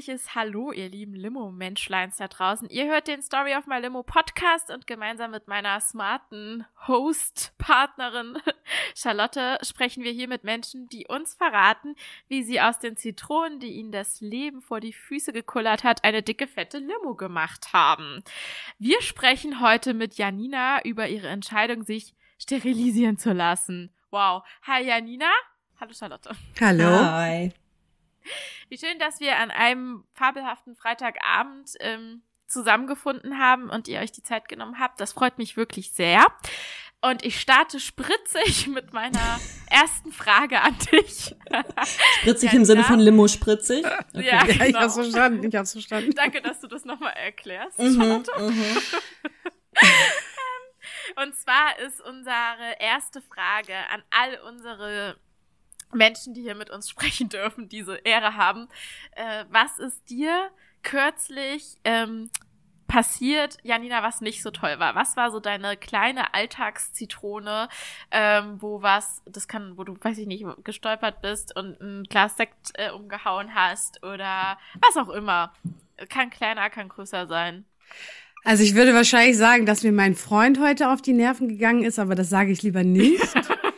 herzliches Hallo, ihr lieben Limo-Menschleins da draußen. Ihr hört den Story of My Limo Podcast und gemeinsam mit meiner smarten Host-Partnerin Charlotte sprechen wir hier mit Menschen, die uns verraten, wie sie aus den Zitronen, die ihnen das Leben vor die Füße gekullert hat, eine dicke, fette Limo gemacht haben. Wir sprechen heute mit Janina über ihre Entscheidung, sich sterilisieren zu lassen. Wow. Hi Janina. Hallo Charlotte. Hallo. Hi. Wie schön, dass wir an einem fabelhaften Freitagabend ähm, zusammengefunden haben und ihr euch die Zeit genommen habt. Das freut mich wirklich sehr. Und ich starte spritzig mit meiner ersten Frage an dich. Spritzig ja, im Sinne von Limo spritzig? Okay. Ja, genau. ja, ich hab's verstanden, ich hab's verstanden. Danke, dass du das nochmal erklärst, mhm, mhm. Und zwar ist unsere erste Frage an all unsere Menschen, die hier mit uns sprechen dürfen, diese Ehre haben. Äh, was ist dir kürzlich ähm, passiert, Janina, was nicht so toll war? Was war so deine kleine Alltagszitrone, ähm, wo was, das kann, wo du, weiß ich nicht, gestolpert bist und ein Glas Sekt äh, umgehauen hast oder was auch immer. Kann kleiner, kann größer sein. Also ich würde wahrscheinlich sagen, dass mir mein Freund heute auf die Nerven gegangen ist, aber das sage ich lieber nicht.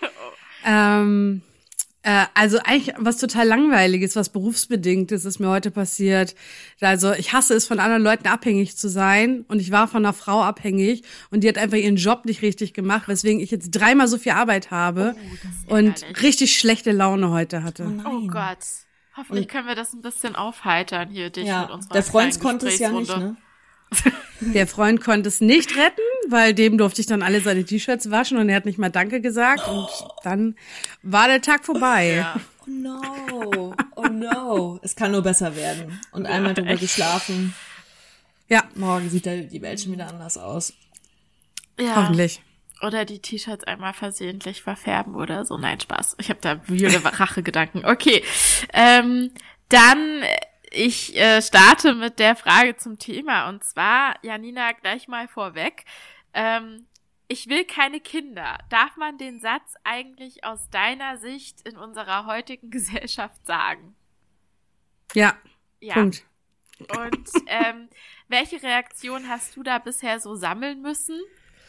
ähm, äh, also eigentlich was total langweiliges, was berufsbedingtes ist mir heute passiert. Also ich hasse es, von anderen Leuten abhängig zu sein und ich war von einer Frau abhängig und die hat einfach ihren Job nicht richtig gemacht, weswegen ich jetzt dreimal so viel Arbeit habe oh, und richtig schlechte Laune heute hatte. Oh, oh Gott. Hoffentlich und können wir das ein bisschen aufheitern hier, dich ja, mit unserer Der Freund konnte es ja nicht, ne? Der Freund konnte es nicht retten, weil dem durfte ich dann alle seine T-Shirts waschen und er hat nicht mal Danke gesagt und dann war der Tag vorbei. Ja. Oh no, oh no. Es kann nur besser werden. Und einmal drüber geschlafen. Ja. Morgen sieht die Welt schon wieder anders aus. Ja. Hoffentlich. Oder die T-Shirts einmal versehentlich verfärben oder so. Nein, Spaß. Ich habe da wühle Rachegedanken. Okay. Ähm, dann ich äh, starte mit der Frage zum Thema und zwar, Janina, gleich mal vorweg. Ähm, ich will keine Kinder. Darf man den Satz eigentlich aus deiner Sicht in unserer heutigen Gesellschaft sagen? Ja. Ja. Punkt. Und ähm, welche Reaktion hast du da bisher so sammeln müssen?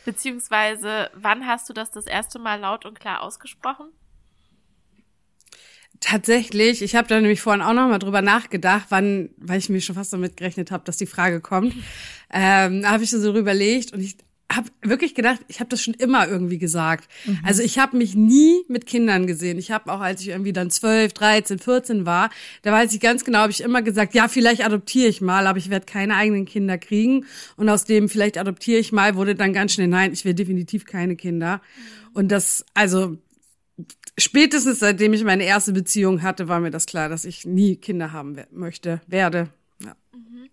Beziehungsweise wann hast du das das erste Mal laut und klar ausgesprochen? Tatsächlich, ich habe da nämlich vorhin auch noch mal drüber nachgedacht, wann, weil ich mir schon fast damit gerechnet habe, dass die Frage kommt. Ähm, habe ich so drüber überlegt und ich habe wirklich gedacht, ich habe das schon immer irgendwie gesagt. Mhm. Also ich habe mich nie mit Kindern gesehen. Ich habe auch, als ich irgendwie dann 12, 13, 14 war, da weiß ich ganz genau, habe ich immer gesagt, ja, vielleicht adoptiere ich mal, aber ich werde keine eigenen Kinder kriegen. Und aus dem vielleicht adoptiere ich mal, wurde dann ganz schnell, nein, ich will definitiv keine Kinder. Und das, also spätestens seitdem ich meine erste Beziehung hatte, war mir das klar, dass ich nie Kinder haben möchte, werde. Ja. Mhm.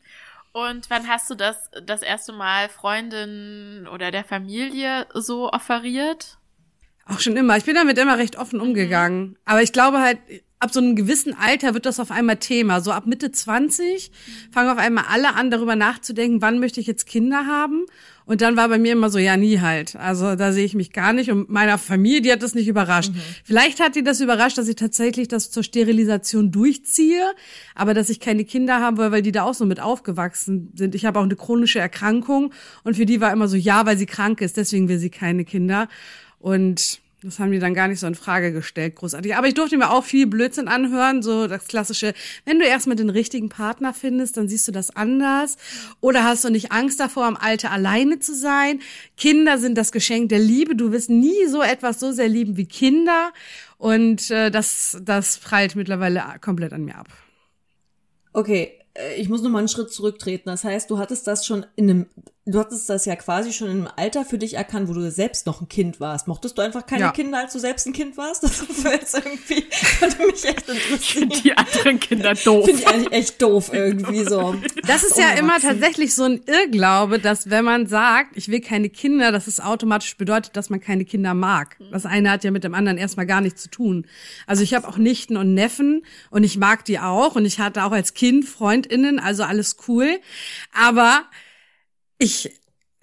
Und wann hast du das das erste Mal Freundin oder der Familie so offeriert? Auch schon immer. Ich bin damit immer recht offen umgegangen. Aber ich glaube halt, ab so einem gewissen Alter wird das auf einmal Thema. So ab Mitte 20 fangen auf einmal alle an, darüber nachzudenken, wann möchte ich jetzt Kinder haben. Und dann war bei mir immer so, ja, nie halt. Also da sehe ich mich gar nicht. Und meiner Familie, die hat das nicht überrascht. Mhm. Vielleicht hat die das überrascht, dass ich tatsächlich das zur Sterilisation durchziehe, aber dass ich keine Kinder haben will, weil die da auch so mit aufgewachsen sind. Ich habe auch eine chronische Erkrankung und für die war immer so, ja, weil sie krank ist, deswegen will sie keine Kinder. Und das haben die dann gar nicht so in Frage gestellt, großartig. Aber ich durfte mir auch viel Blödsinn anhören, so das klassische, wenn du erstmal den richtigen Partner findest, dann siehst du das anders. Oder hast du nicht Angst davor, am Alter alleine zu sein? Kinder sind das Geschenk der Liebe. Du wirst nie so etwas so sehr lieben wie Kinder. Und äh, das, das prallt mittlerweile komplett an mir ab. Okay, äh, ich muss noch mal einen Schritt zurücktreten. Das heißt, du hattest das schon in einem, du hattest das ja quasi schon im Alter für dich erkannt, wo du selbst noch ein Kind warst. Mochtest du einfach keine ja. Kinder, als du selbst ein Kind warst? Das wäre jetzt irgendwie, würde mich echt interessieren. Die anderen Kinder doof. Finde ich eigentlich echt doof irgendwie so. Das ist ja immer tatsächlich so ein Irrglaube, dass wenn man sagt, ich will keine Kinder, dass es automatisch bedeutet, dass man keine Kinder mag. Das eine hat ja mit dem anderen erstmal gar nichts zu tun. Also ich habe auch Nichten und Neffen und ich mag die auch und ich hatte auch als Kind Freundinnen, also alles cool. Aber ich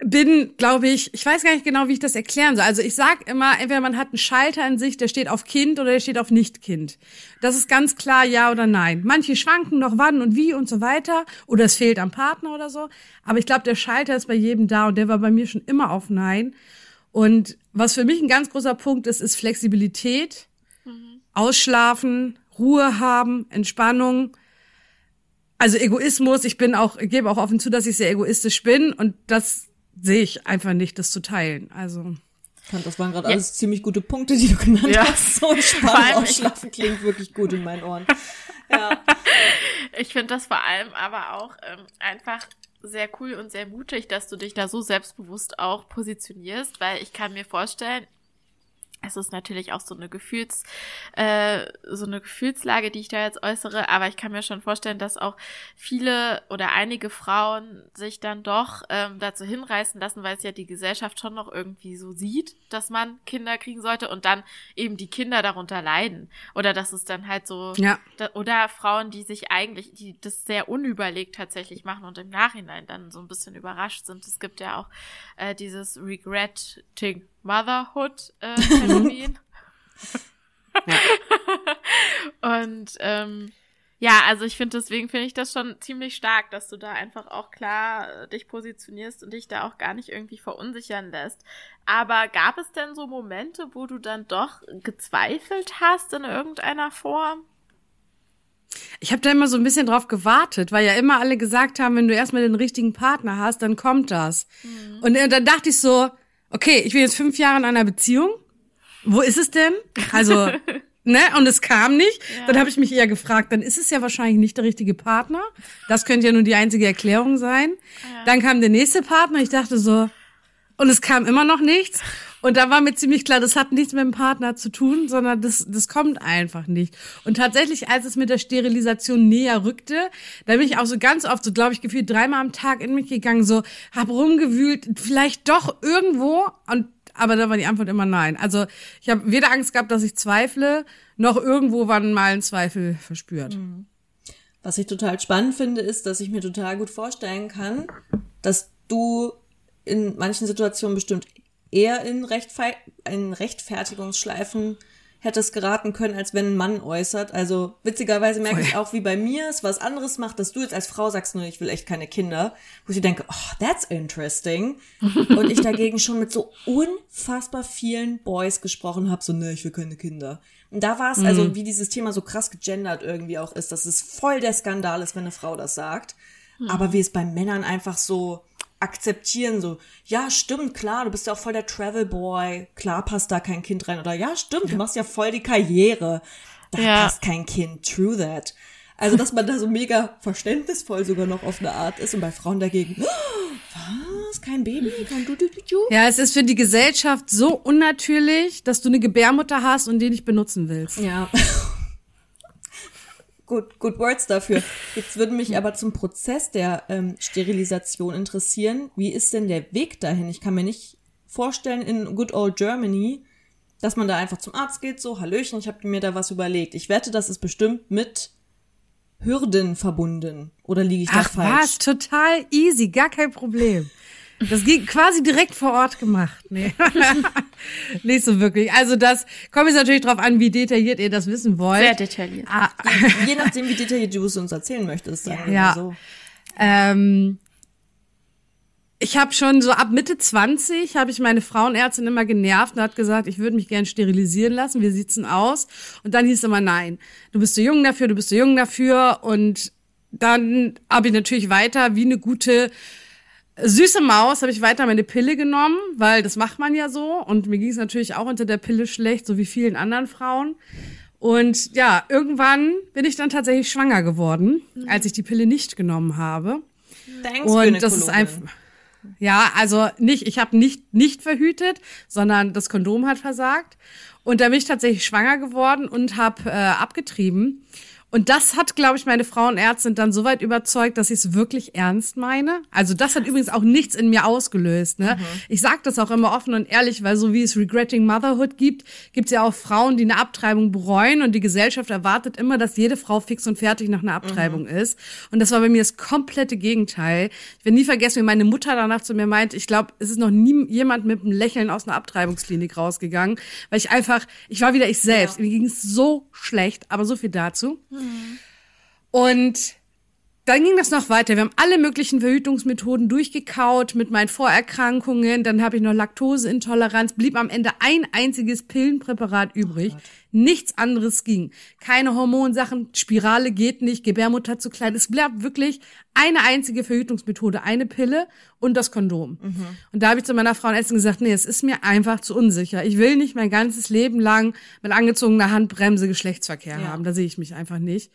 bin, glaube ich, ich weiß gar nicht genau, wie ich das erklären soll. Also ich sag immer, entweder man hat einen Schalter in sich, der steht auf Kind oder der steht auf Nicht-Kind. Das ist ganz klar ja oder nein. Manche schwanken noch wann und wie und so weiter oder es fehlt am Partner oder so. Aber ich glaube, der Schalter ist bei jedem da und der war bei mir schon immer auf Nein. Und was für mich ein ganz großer Punkt ist, ist Flexibilität, mhm. Ausschlafen, Ruhe haben, Entspannung. Also Egoismus, ich bin auch, ich gebe auch offen zu, dass ich sehr egoistisch bin und das sehe ich einfach nicht, das zu teilen. Also. Das waren gerade ja. alles ziemlich gute Punkte, die du genannt ja. hast. So spannend ausschlafen klingt wirklich gut in meinen Ohren. Ja. Ich finde das vor allem aber auch ähm, einfach sehr cool und sehr mutig, dass du dich da so selbstbewusst auch positionierst, weil ich kann mir vorstellen, es ist natürlich auch so eine Gefühls, äh, so eine Gefühlslage, die ich da jetzt äußere, aber ich kann mir schon vorstellen, dass auch viele oder einige Frauen sich dann doch ähm, dazu hinreißen lassen, weil es ja die Gesellschaft schon noch irgendwie so sieht, dass man Kinder kriegen sollte und dann eben die Kinder darunter leiden. Oder dass es dann halt so, ja. da, oder Frauen, die sich eigentlich, die das sehr unüberlegt tatsächlich machen und im Nachhinein dann so ein bisschen überrascht sind. Es gibt ja auch äh, dieses Regretting Motherhood-Phänomen. Äh, Und ähm, ja, also ich finde, deswegen finde ich das schon ziemlich stark, dass du da einfach auch klar äh, dich positionierst und dich da auch gar nicht irgendwie verunsichern lässt. Aber gab es denn so Momente, wo du dann doch gezweifelt hast in irgendeiner Form? Ich habe da immer so ein bisschen drauf gewartet, weil ja immer alle gesagt haben, wenn du erstmal den richtigen Partner hast, dann kommt das. Mhm. Und äh, dann dachte ich so, okay, ich bin jetzt fünf Jahre in einer Beziehung. Wo ist es denn? Also, ne? Und es kam nicht. Ja. Dann habe ich mich eher gefragt, dann ist es ja wahrscheinlich nicht der richtige Partner. Das könnte ja nur die einzige Erklärung sein. Ja. Dann kam der nächste Partner. Ich dachte so, und es kam immer noch nichts. Und da war mir ziemlich klar, das hat nichts mit dem Partner zu tun, sondern das, das kommt einfach nicht. Und tatsächlich, als es mit der Sterilisation näher rückte, da bin ich auch so ganz oft, so glaube ich, gefühlt dreimal am Tag in mich gegangen, so, hab rumgewühlt, vielleicht doch irgendwo. Und aber da war die Antwort immer nein. Also ich habe weder Angst gehabt, dass ich zweifle, noch irgendwo waren mal ein Zweifel verspürt. Mhm. Was ich total spannend finde, ist, dass ich mir total gut vorstellen kann, dass du in manchen Situationen bestimmt eher in, Rechtfe in Rechtfertigungsschleifen hättest geraten können, als wenn ein Mann äußert. Also witzigerweise merke ich auch, wie bei mir es was anderes macht, dass du jetzt als Frau sagst, nur ich will echt keine Kinder, wo ich denke, oh, that's interesting. Und ich dagegen schon mit so unfassbar vielen Boys gesprochen habe, so, ne, ich will keine Kinder. Und da war es, also mhm. wie dieses Thema so krass gegendert irgendwie auch ist, dass es voll der Skandal ist, wenn eine Frau das sagt. Mhm. Aber wie es bei Männern einfach so, akzeptieren, so, ja, stimmt, klar, du bist ja auch voll der Travel Boy, klar passt da kein Kind rein, oder ja, stimmt, ja. du machst ja voll die Karriere, da ja. passt kein Kind, true that. Also, dass man da so mega verständnisvoll sogar noch auf eine Art ist und bei Frauen dagegen, was, kein Baby, kein du, du, du, Ja, es ist für die Gesellschaft so unnatürlich, dass du eine Gebärmutter hast und die nicht benutzen willst. Ja. Good, good words dafür. Jetzt würde mich aber zum Prozess der ähm, Sterilisation interessieren. Wie ist denn der Weg dahin? Ich kann mir nicht vorstellen, in good old Germany, dass man da einfach zum Arzt geht, so, Hallöchen, ich habe mir da was überlegt. Ich wette, das ist bestimmt mit Hürden verbunden. Oder liege ich da Ach, falsch? Was? Total easy, gar kein Problem. Das ging quasi direkt vor Ort gemacht. Nee. Nicht so wirklich. Also das kommt jetzt natürlich drauf an, wie detailliert ihr das wissen wollt. Sehr detailliert. Ah. Je, je nachdem, wie detailliert du es uns erzählen möchtest. Sagen ja. So. Ähm, ich habe schon so ab Mitte 20 habe ich meine Frauenärztin immer genervt und hat gesagt, ich würde mich gern sterilisieren lassen. Wie sieht's denn aus? Und dann hieß es immer nein. Du bist zu jung dafür, du bist zu jung dafür und dann habe ich natürlich weiter wie eine gute Süße Maus habe ich weiter meine Pille genommen, weil das macht man ja so. Und mir ging es natürlich auch unter der Pille schlecht, so wie vielen anderen Frauen. Und ja, irgendwann bin ich dann tatsächlich schwanger geworden, mhm. als ich die Pille nicht genommen habe. Thanks, und das ist einfach. Ja, also nicht, ich habe nicht nicht verhütet, sondern das Kondom hat versagt. Und da bin ich tatsächlich schwanger geworden und habe äh, abgetrieben. Und das hat, glaube ich, meine Frauenärztin dann so weit überzeugt, dass ich es wirklich ernst meine. Also das hat übrigens auch nichts in mir ausgelöst. Ne? Mhm. Ich sage das auch immer offen und ehrlich, weil so wie es Regretting Motherhood gibt, gibt es ja auch Frauen, die eine Abtreibung bereuen und die Gesellschaft erwartet immer, dass jede Frau fix und fertig nach einer Abtreibung mhm. ist. Und das war bei mir das komplette Gegenteil. Ich werde nie vergessen, wie meine Mutter danach zu mir meint, ich glaube, es ist noch nie jemand mit einem Lächeln aus einer Abtreibungsklinik rausgegangen, weil ich einfach, ich war wieder ich selbst. Ja. Mir ging es so schlecht, aber so viel dazu. Mhm. Und dann ging das noch weiter. Wir haben alle möglichen Verhütungsmethoden durchgekaut mit meinen Vorerkrankungen. Dann habe ich noch Laktoseintoleranz. Blieb am Ende ein einziges Pillenpräparat übrig. Oh Nichts anderes ging. Keine Hormonsachen, Spirale geht nicht, Gebärmutter zu klein. Es bleibt wirklich eine einzige Verhütungsmethode, eine Pille und das Kondom. Mhm. Und da habe ich zu meiner Frauenärztin gesagt, nee, es ist mir einfach zu unsicher. Ich will nicht mein ganzes Leben lang mit angezogener Handbremse Geschlechtsverkehr ja. haben. Da sehe ich mich einfach nicht.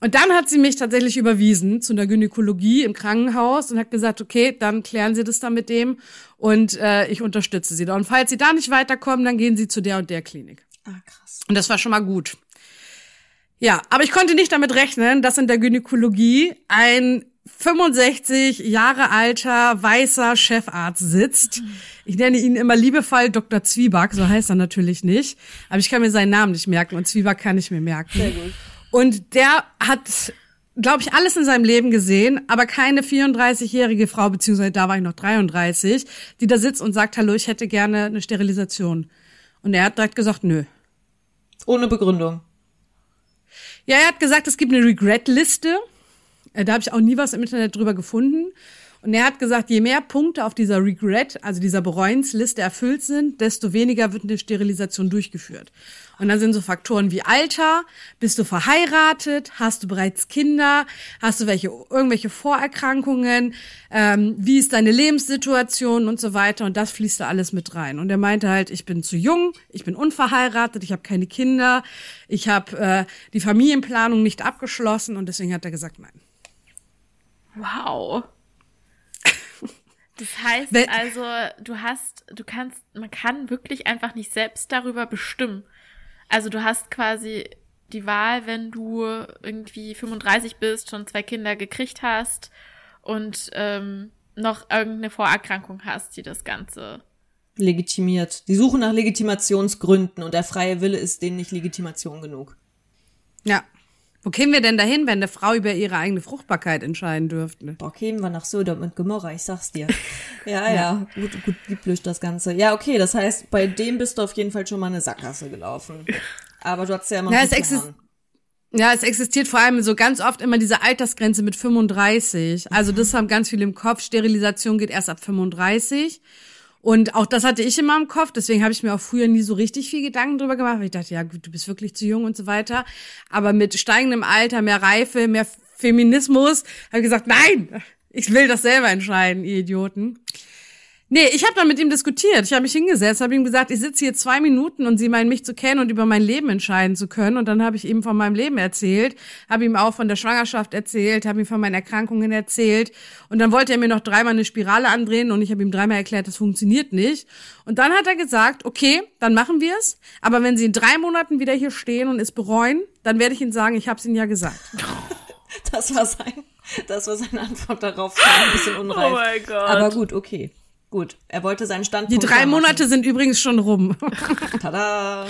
Und dann hat sie mich tatsächlich überwiesen zu einer Gynäkologie im Krankenhaus und hat gesagt, okay, dann klären Sie das dann mit dem und äh, ich unterstütze Sie da. Und falls Sie da nicht weiterkommen, dann gehen Sie zu der und der Klinik. Ah, krass. Und das war schon mal gut. Ja, aber ich konnte nicht damit rechnen, dass in der Gynäkologie ein 65 Jahre alter weißer Chefarzt sitzt. Ich nenne ihn immer liebevoll Dr. Zwieback, so heißt er natürlich nicht, aber ich kann mir seinen Namen nicht merken und Zwieback kann ich mir merken. Sehr gut. Und der hat, glaube ich, alles in seinem Leben gesehen, aber keine 34-jährige Frau, beziehungsweise da war ich noch 33, die da sitzt und sagt, hallo, ich hätte gerne eine Sterilisation. Und er hat direkt gesagt, nö. Ohne Begründung. Ja, er hat gesagt, es gibt eine Regret-Liste. Äh, da habe ich auch nie was im Internet drüber gefunden. Und er hat gesagt, je mehr Punkte auf dieser Regret, also dieser Bereuensliste erfüllt sind, desto weniger wird eine Sterilisation durchgeführt. Und dann sind so Faktoren wie Alter, bist du verheiratet, hast du bereits Kinder, hast du welche irgendwelche Vorerkrankungen, ähm, wie ist deine Lebenssituation und so weiter. Und das fließt da alles mit rein. Und er meinte halt, ich bin zu jung, ich bin unverheiratet, ich habe keine Kinder, ich habe äh, die Familienplanung nicht abgeschlossen und deswegen hat er gesagt, nein. Wow. Das heißt also, du hast, du kannst, man kann wirklich einfach nicht selbst darüber bestimmen. Also du hast quasi die Wahl, wenn du irgendwie 35 bist, schon zwei Kinder gekriegt hast und ähm, noch irgendeine Vorerkrankung hast, die das Ganze legitimiert. Die suchen nach Legitimationsgründen und der freie Wille ist denen nicht Legitimation genug. Ja. Wo kämen wir denn dahin, wenn eine Frau über ihre eigene Fruchtbarkeit entscheiden dürfte? Boah, kämen wir nach Sodom und Gomorra, ich sag's dir. ja, ja, ja, gut, gut lieblich das Ganze. Ja, okay, das heißt, bei dem bist du auf jeden Fall schon mal eine Sackgasse gelaufen. Aber du hast ja immer ja, es exist ja, es existiert vor allem so ganz oft immer diese Altersgrenze mit 35. Also das haben ganz viele im Kopf. Sterilisation geht erst ab 35. Und auch das hatte ich immer im Kopf, deswegen habe ich mir auch früher nie so richtig viel Gedanken drüber gemacht, weil ich dachte, ja, du bist wirklich zu jung und so weiter. Aber mit steigendem Alter, mehr Reife, mehr Feminismus, habe ich gesagt, nein, ich will das selber entscheiden, ihr Idioten. Nee, ich habe dann mit ihm diskutiert. Ich habe mich hingesetzt, habe ihm gesagt, ich sitze hier zwei Minuten und Sie meinen mich zu kennen und über mein Leben entscheiden zu können. Und dann habe ich ihm von meinem Leben erzählt, habe ihm auch von der Schwangerschaft erzählt, habe ihm von meinen Erkrankungen erzählt. Und dann wollte er mir noch dreimal eine Spirale andrehen und ich habe ihm dreimal erklärt, das funktioniert nicht. Und dann hat er gesagt, okay, dann machen wir es. Aber wenn Sie in drei Monaten wieder hier stehen und es bereuen, dann werde ich Ihnen sagen, ich habe es Ihnen ja gesagt. Das war sein, das war seine Antwort darauf. Ein bisschen unreif. Oh mein Gott. Aber gut, okay. Gut, er wollte seinen Standpunkt. Die drei Monate sind übrigens schon rum. Tada!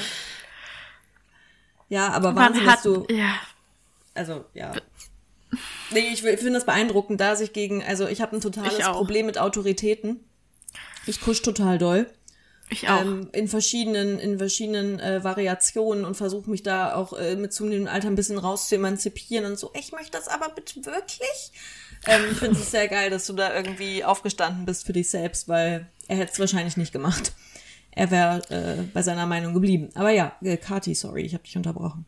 Ja, aber Wahnsinn, hat, dass du. Ja. Also, ja. Nee, ich, ich finde das beeindruckend, da sich gegen, also ich habe ein totales Problem mit Autoritäten. Ich kusch total doll. Ich auch. Ähm, in verschiedenen, in verschiedenen äh, Variationen und versuche mich da auch äh, mit zunehmendem Alter ein bisschen raus zu emanzipieren und so. Ich möchte das aber bitte wirklich. Ähm, ich finde es sehr geil, dass du da irgendwie aufgestanden bist für dich selbst, weil er hätte es wahrscheinlich nicht gemacht. Er wäre äh, bei seiner Meinung geblieben. Aber ja, äh, Kati, sorry, ich habe dich unterbrochen.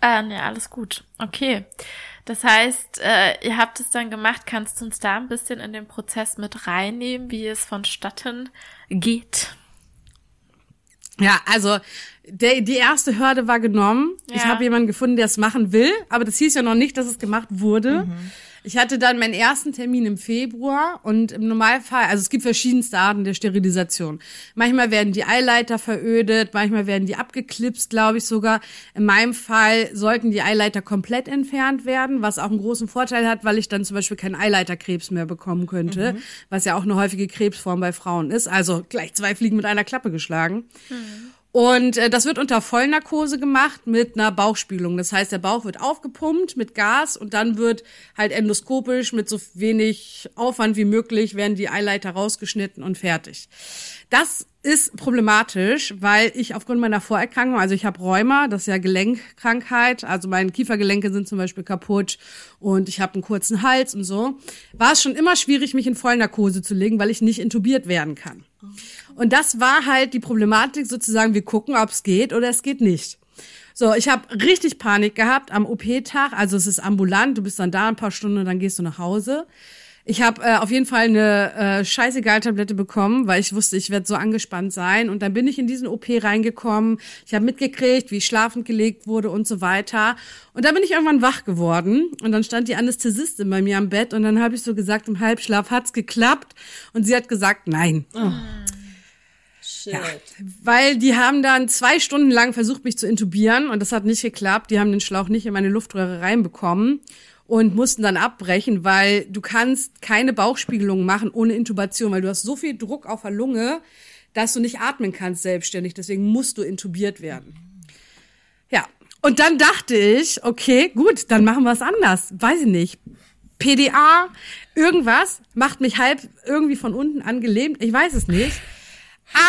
Ah, ne, alles gut. Okay. Das heißt, äh, ihr habt es dann gemacht. Kannst du uns da ein bisschen in den Prozess mit reinnehmen, wie es vonstatten geht? Ja, also der, die erste Hürde war genommen. Ja. Ich habe jemanden gefunden, der es machen will, aber das hieß ja noch nicht, dass es gemacht wurde. Mhm. Ich hatte dann meinen ersten Termin im Februar und im Normalfall, also es gibt verschiedenste Arten der Sterilisation. Manchmal werden die Eileiter verödet, manchmal werden die abgeklipst, glaube ich sogar. In meinem Fall sollten die Eileiter komplett entfernt werden, was auch einen großen Vorteil hat, weil ich dann zum Beispiel keinen Eileiterkrebs mehr bekommen könnte, mhm. was ja auch eine häufige Krebsform bei Frauen ist. Also gleich zwei Fliegen mit einer Klappe geschlagen. Mhm. Und äh, das wird unter Vollnarkose gemacht mit einer Bauchspülung. Das heißt, der Bauch wird aufgepumpt mit Gas und dann wird halt endoskopisch mit so wenig Aufwand wie möglich werden die Eileiter rausgeschnitten und fertig. Das ist problematisch, weil ich aufgrund meiner Vorerkrankung, also ich habe Rheuma, das ist ja Gelenkkrankheit, also meine Kiefergelenke sind zum Beispiel kaputt und ich habe einen kurzen Hals und so, war es schon immer schwierig, mich in Vollnarkose zu legen, weil ich nicht intubiert werden kann. Und das war halt die Problematik sozusagen, wir gucken, ob es geht oder es geht nicht. So, ich habe richtig Panik gehabt am OP-Tag, also es ist ambulant, du bist dann da ein paar Stunden und dann gehst du nach Hause. Ich habe äh, auf jeden Fall eine äh, Scheißegal-Tablette bekommen, weil ich wusste, ich werde so angespannt sein. Und dann bin ich in diesen OP reingekommen. Ich habe mitgekriegt, wie ich schlafend gelegt wurde und so weiter. Und dann bin ich irgendwann wach geworden. Und dann stand die Anästhesistin bei mir am Bett. Und dann habe ich so gesagt, im Halbschlaf hat's geklappt. Und sie hat gesagt, nein. Oh. Shit. Ja, weil die haben dann zwei Stunden lang versucht, mich zu intubieren und das hat nicht geklappt. Die haben den Schlauch nicht in meine Luftröhre reinbekommen und mussten dann abbrechen, weil du kannst keine Bauchspiegelung machen ohne Intubation, weil du hast so viel Druck auf der Lunge, dass du nicht atmen kannst selbstständig. Deswegen musst du intubiert werden. Ja. Und dann dachte ich, okay, gut, dann machen wir es anders. Weiß ich nicht. PDA, irgendwas macht mich halb irgendwie von unten angelähmt. Ich weiß es nicht.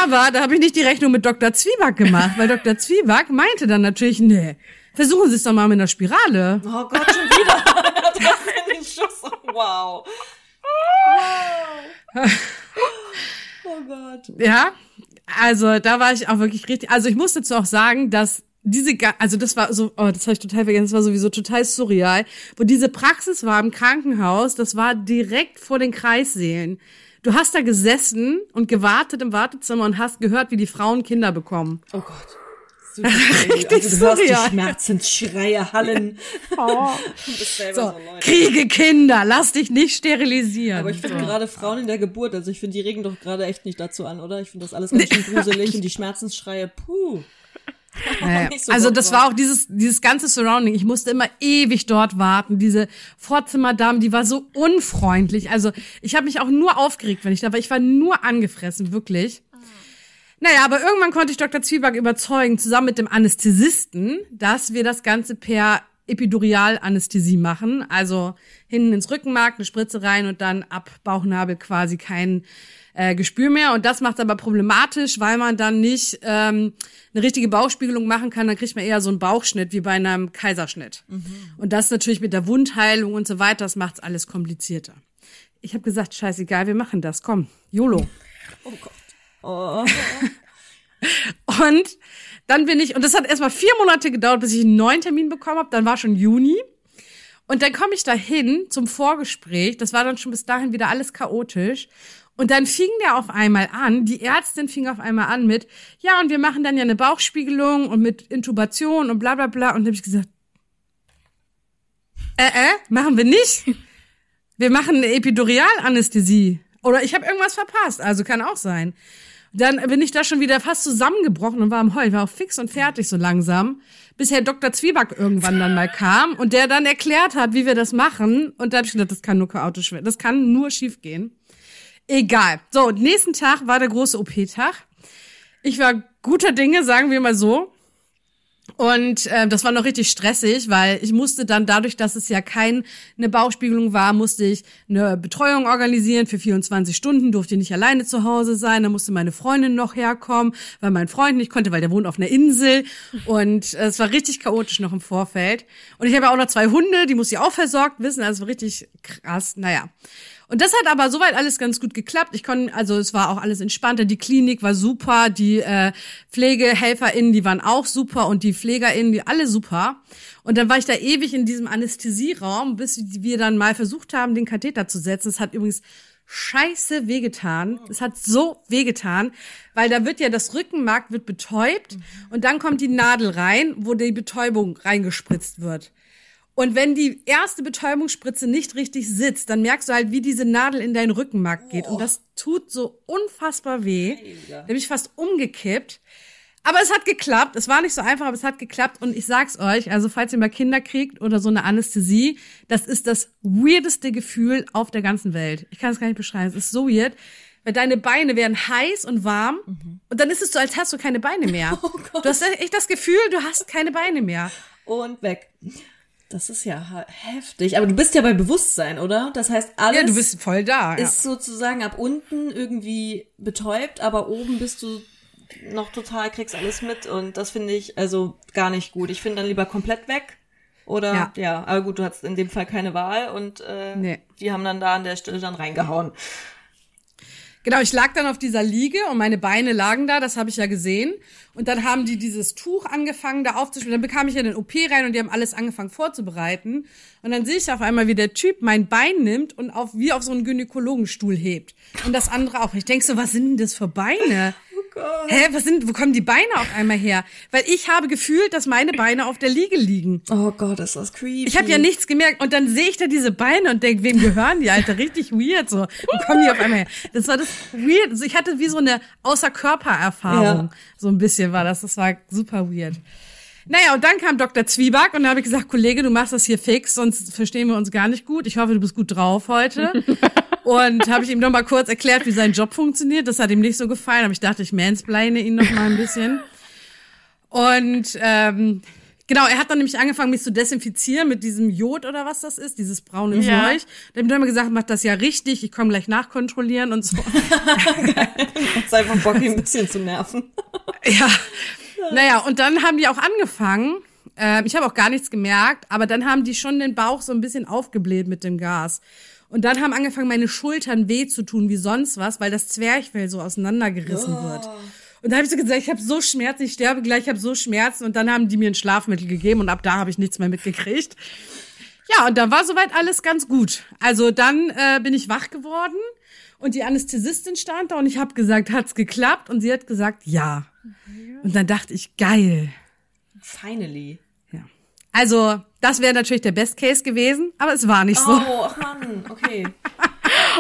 Aber da habe ich nicht die Rechnung mit Dr. Zwieback gemacht, weil Dr. Zwieback meinte dann natürlich, nee, versuchen Sie es doch mal mit einer Spirale. Oh Gott, schon wieder. Das den Schuss. Wow. Wow. Oh Gott. Ja, also da war ich auch wirklich richtig. Also ich muss dazu auch sagen, dass diese, also das war so, oh, das habe ich total vergessen, das war sowieso total surreal, wo diese Praxis war im Krankenhaus, das war direkt vor den Kreissälen. Du hast da gesessen und gewartet im Wartezimmer und hast gehört, wie die Frauen Kinder bekommen. Oh Gott. Super Richtig also, du hörst die Schmerzensschreie hallen. Oh. so, so kriege Kinder, lass dich nicht sterilisieren. Aber ich finde so. gerade Frauen in der Geburt, also ich finde, die regen doch gerade echt nicht dazu an, oder? Ich finde das alles ganz schön gruselig und die Schmerzensschreie, puh. Naja. so also das war auch dieses dieses ganze Surrounding. Ich musste immer ewig dort warten. Diese Vorzimmerdame, die war so unfreundlich. Also ich habe mich auch nur aufgeregt, wenn ich da war. Ich war nur angefressen, wirklich. Naja, aber irgendwann konnte ich Dr. Zwieback überzeugen, zusammen mit dem Anästhesisten, dass wir das Ganze per Epidurialanästhesie machen. Also hinten ins Rückenmark, eine Spritze rein und dann ab Bauchnabel quasi kein äh, Gespür mehr. Und das macht aber problematisch, weil man dann nicht ähm, eine richtige Bauchspiegelung machen kann. Dann kriegt man eher so einen Bauchschnitt wie bei einem Kaiserschnitt. Mhm. Und das natürlich mit der Wundheilung und so weiter, das macht's alles komplizierter. Ich habe gesagt, scheißegal, wir machen das. Komm, YOLO. Oh Gott. Oh. und dann bin ich, und das hat erstmal vier Monate gedauert, bis ich einen neuen Termin bekommen habe. Dann war schon Juni. Und dann komme ich da hin zum Vorgespräch. Das war dann schon bis dahin wieder alles chaotisch. Und dann fing der auf einmal an, die Ärztin fing auf einmal an mit, ja, und wir machen dann ja eine Bauchspiegelung und mit Intubation und bla bla bla. Und dann habe ich gesagt, äh, äh, machen wir nicht. Wir machen eine Epidurialanästhesie. Oder ich habe irgendwas verpasst, also kann auch sein. Dann bin ich da schon wieder fast zusammengebrochen und war am Heul. Ich war auch fix und fertig so langsam, bis Herr Dr. Zwieback irgendwann dann mal kam und der dann erklärt hat, wie wir das machen. Und da habe ich gedacht, das kann nur chaotisch werden. Das kann nur schief gehen. Egal. So, und nächsten Tag war der große OP-Tag. Ich war guter Dinge, sagen wir mal so. Und äh, das war noch richtig stressig, weil ich musste dann dadurch, dass es ja keine Bauchspiegelung war, musste ich eine Betreuung organisieren für 24 Stunden, durfte nicht alleine zu Hause sein, da musste meine Freundin noch herkommen, weil mein Freund nicht konnte, weil der wohnt auf einer Insel und äh, es war richtig chaotisch noch im Vorfeld. Und ich habe ja auch noch zwei Hunde, die muss ich auch versorgt wissen, also richtig krass, naja. Und das hat aber soweit alles ganz gut geklappt. Ich konnte, also es war auch alles entspannter. Die Klinik war super, die äh, PflegehelferInnen, die waren auch super und die PflegerInnen, die alle super. Und dann war ich da ewig in diesem Anästhesieraum, bis wir dann mal versucht haben, den Katheter zu setzen. Es hat übrigens scheiße wehgetan. Es hat so wehgetan, weil da wird ja das Rückenmark wird betäubt mhm. und dann kommt die Nadel rein, wo die Betäubung reingespritzt wird. Und wenn die erste Betäubungsspritze nicht richtig sitzt, dann merkst du halt, wie diese Nadel in deinen Rückenmark geht. Und das tut so unfassbar weh. Da bin ich fast umgekippt. Aber es hat geklappt. Es war nicht so einfach, aber es hat geklappt. Und ich sag's euch, also falls ihr mal Kinder kriegt oder so eine Anästhesie, das ist das weirdeste Gefühl auf der ganzen Welt. Ich kann es gar nicht beschreiben. Es ist so weird. Weil deine Beine werden heiß und warm. Und dann ist es so, als hast du keine Beine mehr. Oh. Du hast echt das Gefühl, du hast keine Beine mehr. Und weg. Das ist ja heftig. Aber du bist ja bei Bewusstsein, oder? Das heißt, alles Ja, du bist voll da. Ja. ist sozusagen ab unten irgendwie betäubt, aber oben bist du noch total, kriegst alles mit und das finde ich also gar nicht gut. Ich finde dann lieber komplett weg. Oder Ja. ja. aber gut, du hattest in dem Fall keine Wahl und äh, Nee. die haben dann da an der Stelle dann reingehauen. Genau, ich lag dann auf dieser Liege und meine Beine lagen da, das habe ich ja gesehen. Und dann haben die dieses Tuch angefangen, da aufzuspielen. Dann bekam ich in den OP rein und die haben alles angefangen vorzubereiten. Und dann sehe ich auf einmal, wie der Typ mein Bein nimmt und auf, wie auf so einen Gynäkologenstuhl hebt. Und das andere auch. Ich denk so, was sind denn das für Beine? Hä, was sind, wo kommen die Beine auf einmal her? Weil ich habe gefühlt, dass meine Beine auf der Liege liegen. Oh Gott, ist das creepy. Ich habe ja nichts gemerkt und dann sehe ich da diese Beine und denk, wem gehören die, Alter? Richtig weird so. Wo kommen die auf einmal her? Das war das weird. Also ich hatte wie so eine Außerkörpererfahrung. Ja. So ein bisschen war das. Das war super weird. Naja, und dann kam Dr. Zwieback und da habe ich gesagt, Kollege, du machst das hier fix, sonst verstehen wir uns gar nicht gut. Ich hoffe, du bist gut drauf heute. und habe ich ihm noch mal kurz erklärt, wie sein Job funktioniert. Das hat ihm nicht so gefallen, aber ich dachte, ich mansplaine ihn noch mal ein bisschen. Und ähm, genau, er hat dann nämlich angefangen, mich zu desinfizieren mit diesem Jod oder was das ist, dieses braune Ja. Zeug. Dann hat er immer gesagt, mach das ja richtig, ich komme gleich nachkontrollieren und so. Hat's einfach Bock, ihn ein bisschen zu nerven. ja. Naja, und dann haben die auch angefangen. Ähm, ich habe auch gar nichts gemerkt, aber dann haben die schon den Bauch so ein bisschen aufgebläht mit dem Gas. Und dann haben angefangen, meine Schultern weh zu tun wie sonst was, weil das Zwerchfell so auseinandergerissen wird. Und da habe ich so gesagt, ich habe so Schmerzen, ich sterbe gleich, ich habe so Schmerzen. Und dann haben die mir ein Schlafmittel gegeben und ab da habe ich nichts mehr mitgekriegt. Ja, und dann war soweit alles ganz gut. Also dann äh, bin ich wach geworden und die Anästhesistin stand da und ich habe gesagt, hat's geklappt? Und sie hat gesagt, ja. Und dann dachte ich, geil. Finally. Ja. Also, das wäre natürlich der Best Case gewesen, aber es war nicht so. Oh, ach Mann, okay.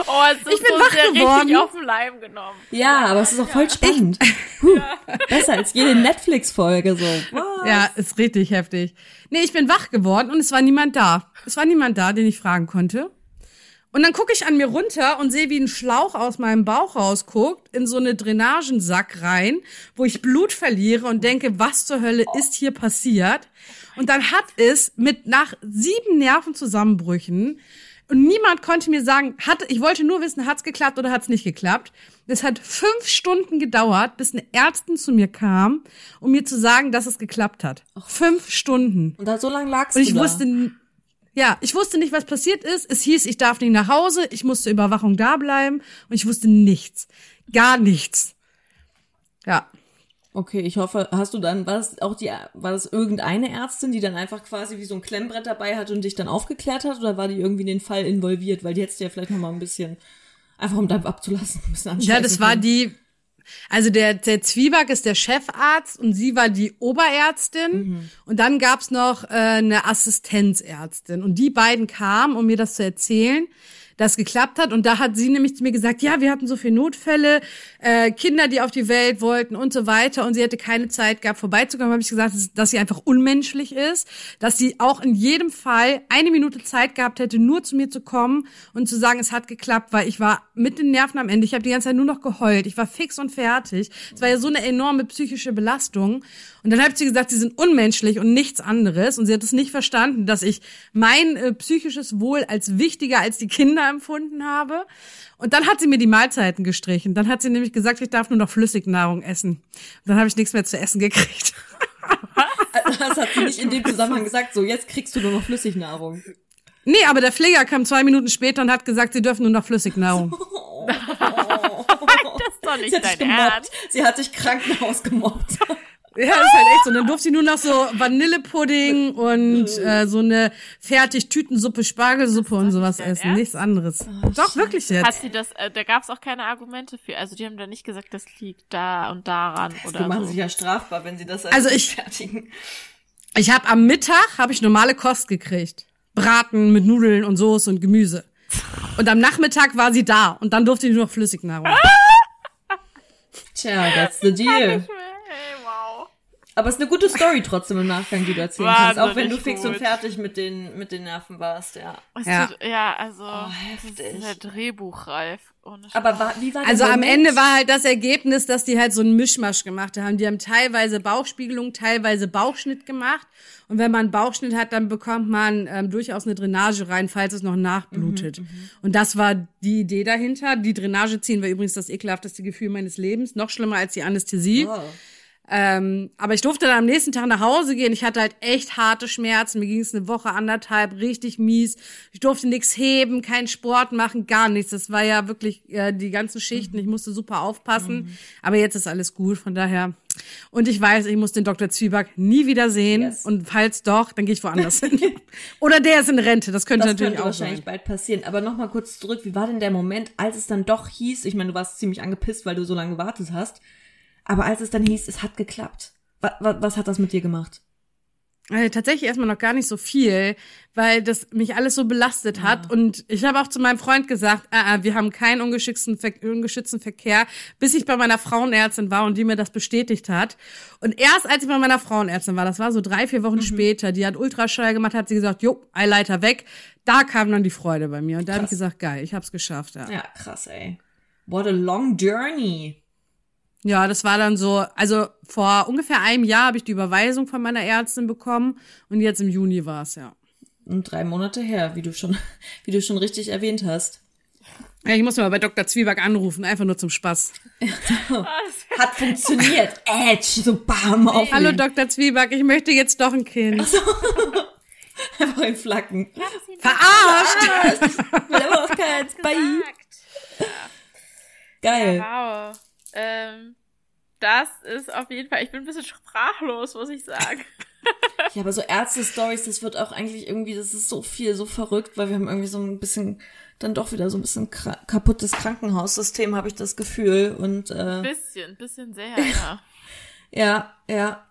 Oh, es ist Ich bin so wach sehr geworden. richtig auf den Leim genommen. Ja, aber es ist auch voll spannend. Huh, besser als jede Netflix-Folge so. Was? Ja, ist richtig heftig. Nee, ich bin wach geworden und es war niemand da. Es war niemand da, den ich fragen konnte. Und dann gucke ich an mir runter und sehe, wie ein Schlauch aus meinem Bauch rausguckt, in so eine Drainagensack rein, wo ich Blut verliere und denke, was zur Hölle ist hier passiert? Und dann hat es mit nach sieben Nervenzusammenbrüchen und niemand konnte mir sagen, hat, ich wollte nur wissen, hat's geklappt oder hat's nicht geklappt. Es hat fünf Stunden gedauert, bis eine Ärztin zu mir kam, um mir zu sagen, dass es geklappt hat. Fünf Stunden. Und da so lange lagst Und ich du da. wusste, ja, ich wusste nicht, was passiert ist. Es hieß, ich darf nicht nach Hause, ich musste Überwachung da bleiben und ich wusste nichts. Gar nichts. Ja. Okay, ich hoffe, hast du dann, war das auch die, war das irgendeine Ärztin, die dann einfach quasi wie so ein Klemmbrett dabei hat und dich dann aufgeklärt hat, oder war die irgendwie in den Fall involviert? Weil die hättest du ja vielleicht noch mal ein bisschen, einfach um da abzulassen, ein bisschen Ja, das war die, also der, der Zwieback ist der Chefarzt und sie war die Oberärztin. Und dann gab's noch äh, eine Assistenzärztin. Und die beiden kamen, um mir das zu erzählen, das geklappt hat. Und da hat sie nämlich zu mir gesagt, ja, wir hatten so viele Notfälle, äh, Kinder, die auf die Welt wollten und so weiter. Und sie hätte keine Zeit gehabt, vorbeizukommen. habe ich gesagt, dass, dass sie einfach unmenschlich ist, dass sie auch in jedem Fall eine Minute Zeit gehabt hätte, nur zu mir zu kommen und zu sagen, es hat geklappt, weil ich war mit den Nerven am Ende. Ich habe die ganze Zeit nur noch geheult. Ich war fix und fertig. Es war ja so eine enorme psychische Belastung. Und dann hat sie gesagt, sie sind unmenschlich und nichts anderes. Und sie hat es nicht verstanden, dass ich mein äh, psychisches Wohl als wichtiger als die Kinder empfunden habe. Und dann hat sie mir die Mahlzeiten gestrichen. Dann hat sie nämlich gesagt, ich darf nur noch Flüssignahrung essen. Und dann habe ich nichts mehr zu essen gekriegt. Das hat sie nicht in dem Zusammenhang gesagt, so, jetzt kriegst du nur noch Flüssignahrung. Nee, aber der Pfleger kam zwei Minuten später und hat gesagt, sie dürfen nur noch Flüssignahrung. Das ist doch nicht Sie hat dein gemobbt. Ernst. Sie hat dich Krankenhaus gemobbt. Ja, das ist halt echt so. Und dann durfte sie nur noch so Vanillepudding und äh, so eine fertig Tütensuppe, Spargelsuppe und sowas essen. Ernst? Nichts anderes. Doch, wirklich Hat jetzt. sie das, äh, da gab es auch keine Argumente für. Also die haben da nicht gesagt, das liegt da und daran Die oder machen so. sich ja strafbar, wenn sie das als Also ich- fertigen. Ich habe am Mittag habe ich normale Kost gekriegt. Braten mit Nudeln und Soße und Gemüse. Und am Nachmittag war sie da und dann durfte ich nur noch Flüssignahrung. Tja, that's the deal. Aber es ist eine gute Story trotzdem im Nachgang, die du erzählen kannst. Auch wenn du Wahnsinnig fix und gut. fertig mit den, mit den Nerven warst, ja. Es Ja. tut, ja, also Oh, das ist heftig. ja drehbuchreif. Aber war, wie war Also am? Ende war halt das Ergebnis, dass die halt so einen Mischmasch gemacht haben. Die haben teilweise Bauchspiegelung, teilweise Bauchschnitt gemacht. Und wenn man einen Bauchschnitt hat, dann bekommt man ähm, durchaus eine Drainage rein, falls es noch nachblutet. Und das war die Idee dahinter. Die Drainage ziehen war übrigens das ekelhafteste Gefühl meines Lebens. Noch schlimmer als die Anästhesie. Oh. Ähm, aber ich durfte dann am nächsten Tag nach Hause gehen. Ich hatte halt echt harte Schmerzen. Mir ging es eine Woche, anderthalb, richtig mies. Ich durfte nichts heben, keinen Sport machen, gar nichts. Das war ja wirklich äh, die ganzen Schichten. Ich musste super aufpassen. Aber jetzt ist alles gut, von daher. Und ich weiß, ich muss den Dr. Zwieback nie wieder sehen. Yes. Und falls doch, dann gehe ich woanders hin. Oder der ist in Rente. Das könnte Das natürlich könnte auch wahrscheinlich sein. bald passieren. Aber noch mal kurz zurück. Wie war denn der Moment, als es dann doch hieß, ich meine, du warst ziemlich angepisst, weil du so lange gewartet hast. Aber als es dann hieß, es hat geklappt. Was, was hat das mit dir gemacht? Äh, tatsächlich erstmal noch gar nicht so viel, weil das mich alles so belastet hat. Und ich habe auch zu meinem Freund gesagt, äh, wir haben keinen ungeschützten, Ver ungeschützten Verkehr, bis ich bei meiner Frauenärztin war und die mir das bestätigt hat. Und erst als ich bei meiner Frauenärztin war, das war so drei, vier Wochen später, die hat Ultraschall gemacht, hat sie gesagt, jo, Eileiter weg. Da kam dann die Freude bei mir. Und da habe ich gesagt, geil, ich hab's geschafft. Ja. Ja, krass, ey. What a long journey. Ja, das war dann so, also vor ungefähr einem Jahr habe ich die Überweisung von meiner Ärztin bekommen und jetzt im Juni war es, ja. Und drei Monate her, wie du schon, wie du schon richtig erwähnt hast. Ja, ich muss mal bei Dr. Zwieback anrufen, einfach nur zum Spaß. Hat funktioniert. Edge, so bam auf. Hallo Dr. Zwieback, ich möchte jetzt doch ein Kind. Einfach in Flacken. Verarscht! Will aber auch keins. Bye. Geil. Wow. Ähm, das ist auf jeden Fall, ich bin ein bisschen sprachlos, muss ich sagen. Ja, aber so Ärzte-Stories, das wird auch eigentlich irgendwie, das ist so viel, so verrückt, weil wir haben irgendwie so ein bisschen, dann doch wieder so ein bisschen kra kaputtes Krankenhaussystem, habe ich das Gefühl. Und äh, Bisschen, bisschen sehr, ja. ja, ja,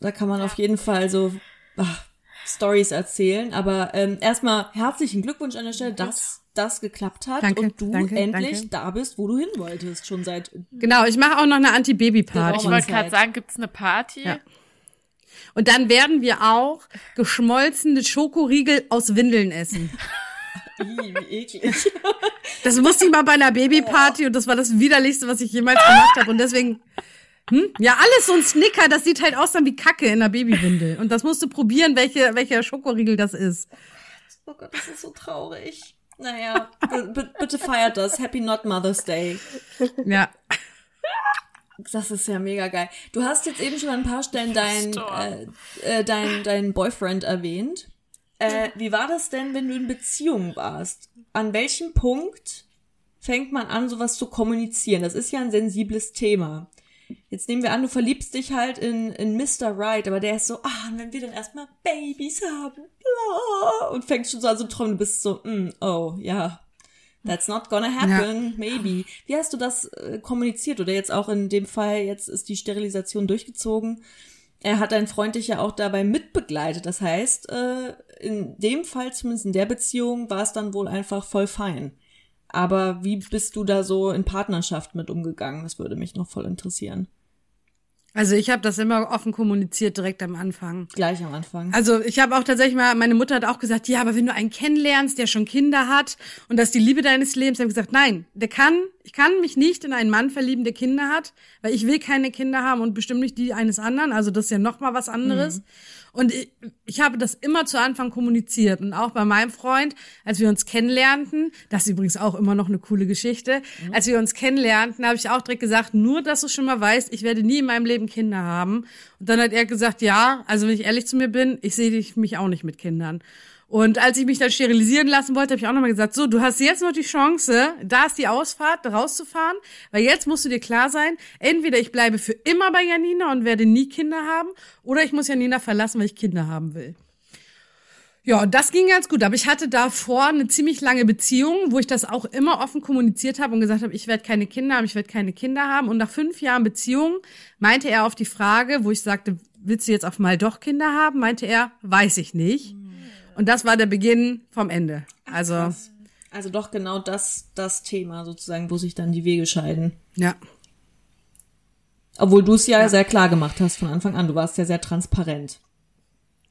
da kann man auf jeden Fall so ach, Stories erzählen. Aber ähm, erstmal herzlichen Glückwunsch an der Stelle, dass das geklappt hat Danke, und du danke, endlich danke. da bist, wo du hin wolltest, schon seit Genau, ich mache auch noch eine Anti-Baby-Party. Ich wollte gerade sagen, gibt's eine Party? Ja. Und dann werden wir auch geschmolzene Schokoriegel aus Windeln essen. Ih, wie eklig. Das musste ich mal bei einer Babyparty und das war das widerlichste, was ich jemals gemacht habe. Und deswegen, hm? ja, alles so ein Snicker, das sieht halt aus dann wie Kacke in einer Babywindel. Und das musst du probieren, welche, welcher Schokoriegel das ist. Oh Gott, das ist so traurig. Naja, b- bitte feiert das. Happy Not Mother's Day. Ja. Das ist ja mega geil. Du hast jetzt eben schon an ein paar Stellen dein, Store. äh, äh, dein, dein Boyfriend erwähnt. Äh, wie war das denn, wenn du in Beziehung warst? An welchem Punkt fängt man an, sowas zu kommunizieren? Das ist ja ein sensibles Thema. Jetzt nehmen wir an, du verliebst dich halt in, in Mr. Right, aber der ist so, ah, und wenn wir dann erstmal Babys haben, bla, und fängt schon so an zu trommeln, du bist so, mm, oh, ja, that's not gonna happen, maybe. Wie hast du das äh, kommuniziert? Oder jetzt auch in dem Fall, jetzt ist die Sterilisation durchgezogen. Er hat dein Freund dich ja auch dabei mitbegleitet. Das heißt, äh, in dem Fall, zumindest in der Beziehung, war es dann wohl einfach voll fein. Aber wie bist du da so in Partnerschaft mit umgegangen? Das würde mich noch voll interessieren. Also ich habe das immer offen kommuniziert direkt am Anfang. Gleich am Anfang. Also ich habe auch tatsächlich mal, meine Mutter hat auch gesagt, ja, aber wenn du einen kennenlernst, der schon Kinder hat und das ist die Liebe deines Lebens, habe ich gesagt, nein, der kann, ich kann mich nicht in einen Mann verlieben, der Kinder hat, weil ich will keine Kinder haben und bestimmt nicht die eines anderen. Also das ist ja noch mal was anderes. Und ich, ich habe das immer zu Anfang kommuniziert und auch bei meinem Freund, als wir uns kennenlernten, das ist übrigens auch immer noch eine coole Geschichte, als wir uns kennenlernten, habe ich auch direkt gesagt, nur dass du schon mal weißt, ich werde nie in meinem Leben Kinder haben. Und dann hat er gesagt, ja, also wenn ich ehrlich zu mir bin, ich sehe dich mich auch nicht mit Kindern. Und als ich mich dann sterilisieren lassen wollte, habe ich auch nochmal gesagt, so, du hast jetzt noch die Chance, da ist die Ausfahrt, rauszufahren, weil jetzt musst du dir klar sein, entweder ich bleibe für immer bei Janina und werde nie Kinder haben, oder ich muss Janina verlassen, weil ich Kinder haben will. Ja, und das ging ganz gut. Aber ich hatte davor eine ziemlich lange Beziehung, wo ich das auch immer offen kommuniziert habe und gesagt habe, ich werde keine Kinder haben, ich werde keine Kinder haben. Und nach fünf Jahren Beziehung meinte er auf die Frage, wo ich sagte, willst du jetzt auf mal doch Kinder haben? Meinte er, weiß ich nicht. Und das war der Beginn vom Ende. Also. Also doch genau das, das Thema sozusagen, wo sich dann die Wege scheiden. ja. Obwohl du es ja, sehr klar gemacht hast von Anfang an. Du warst ja sehr transparent.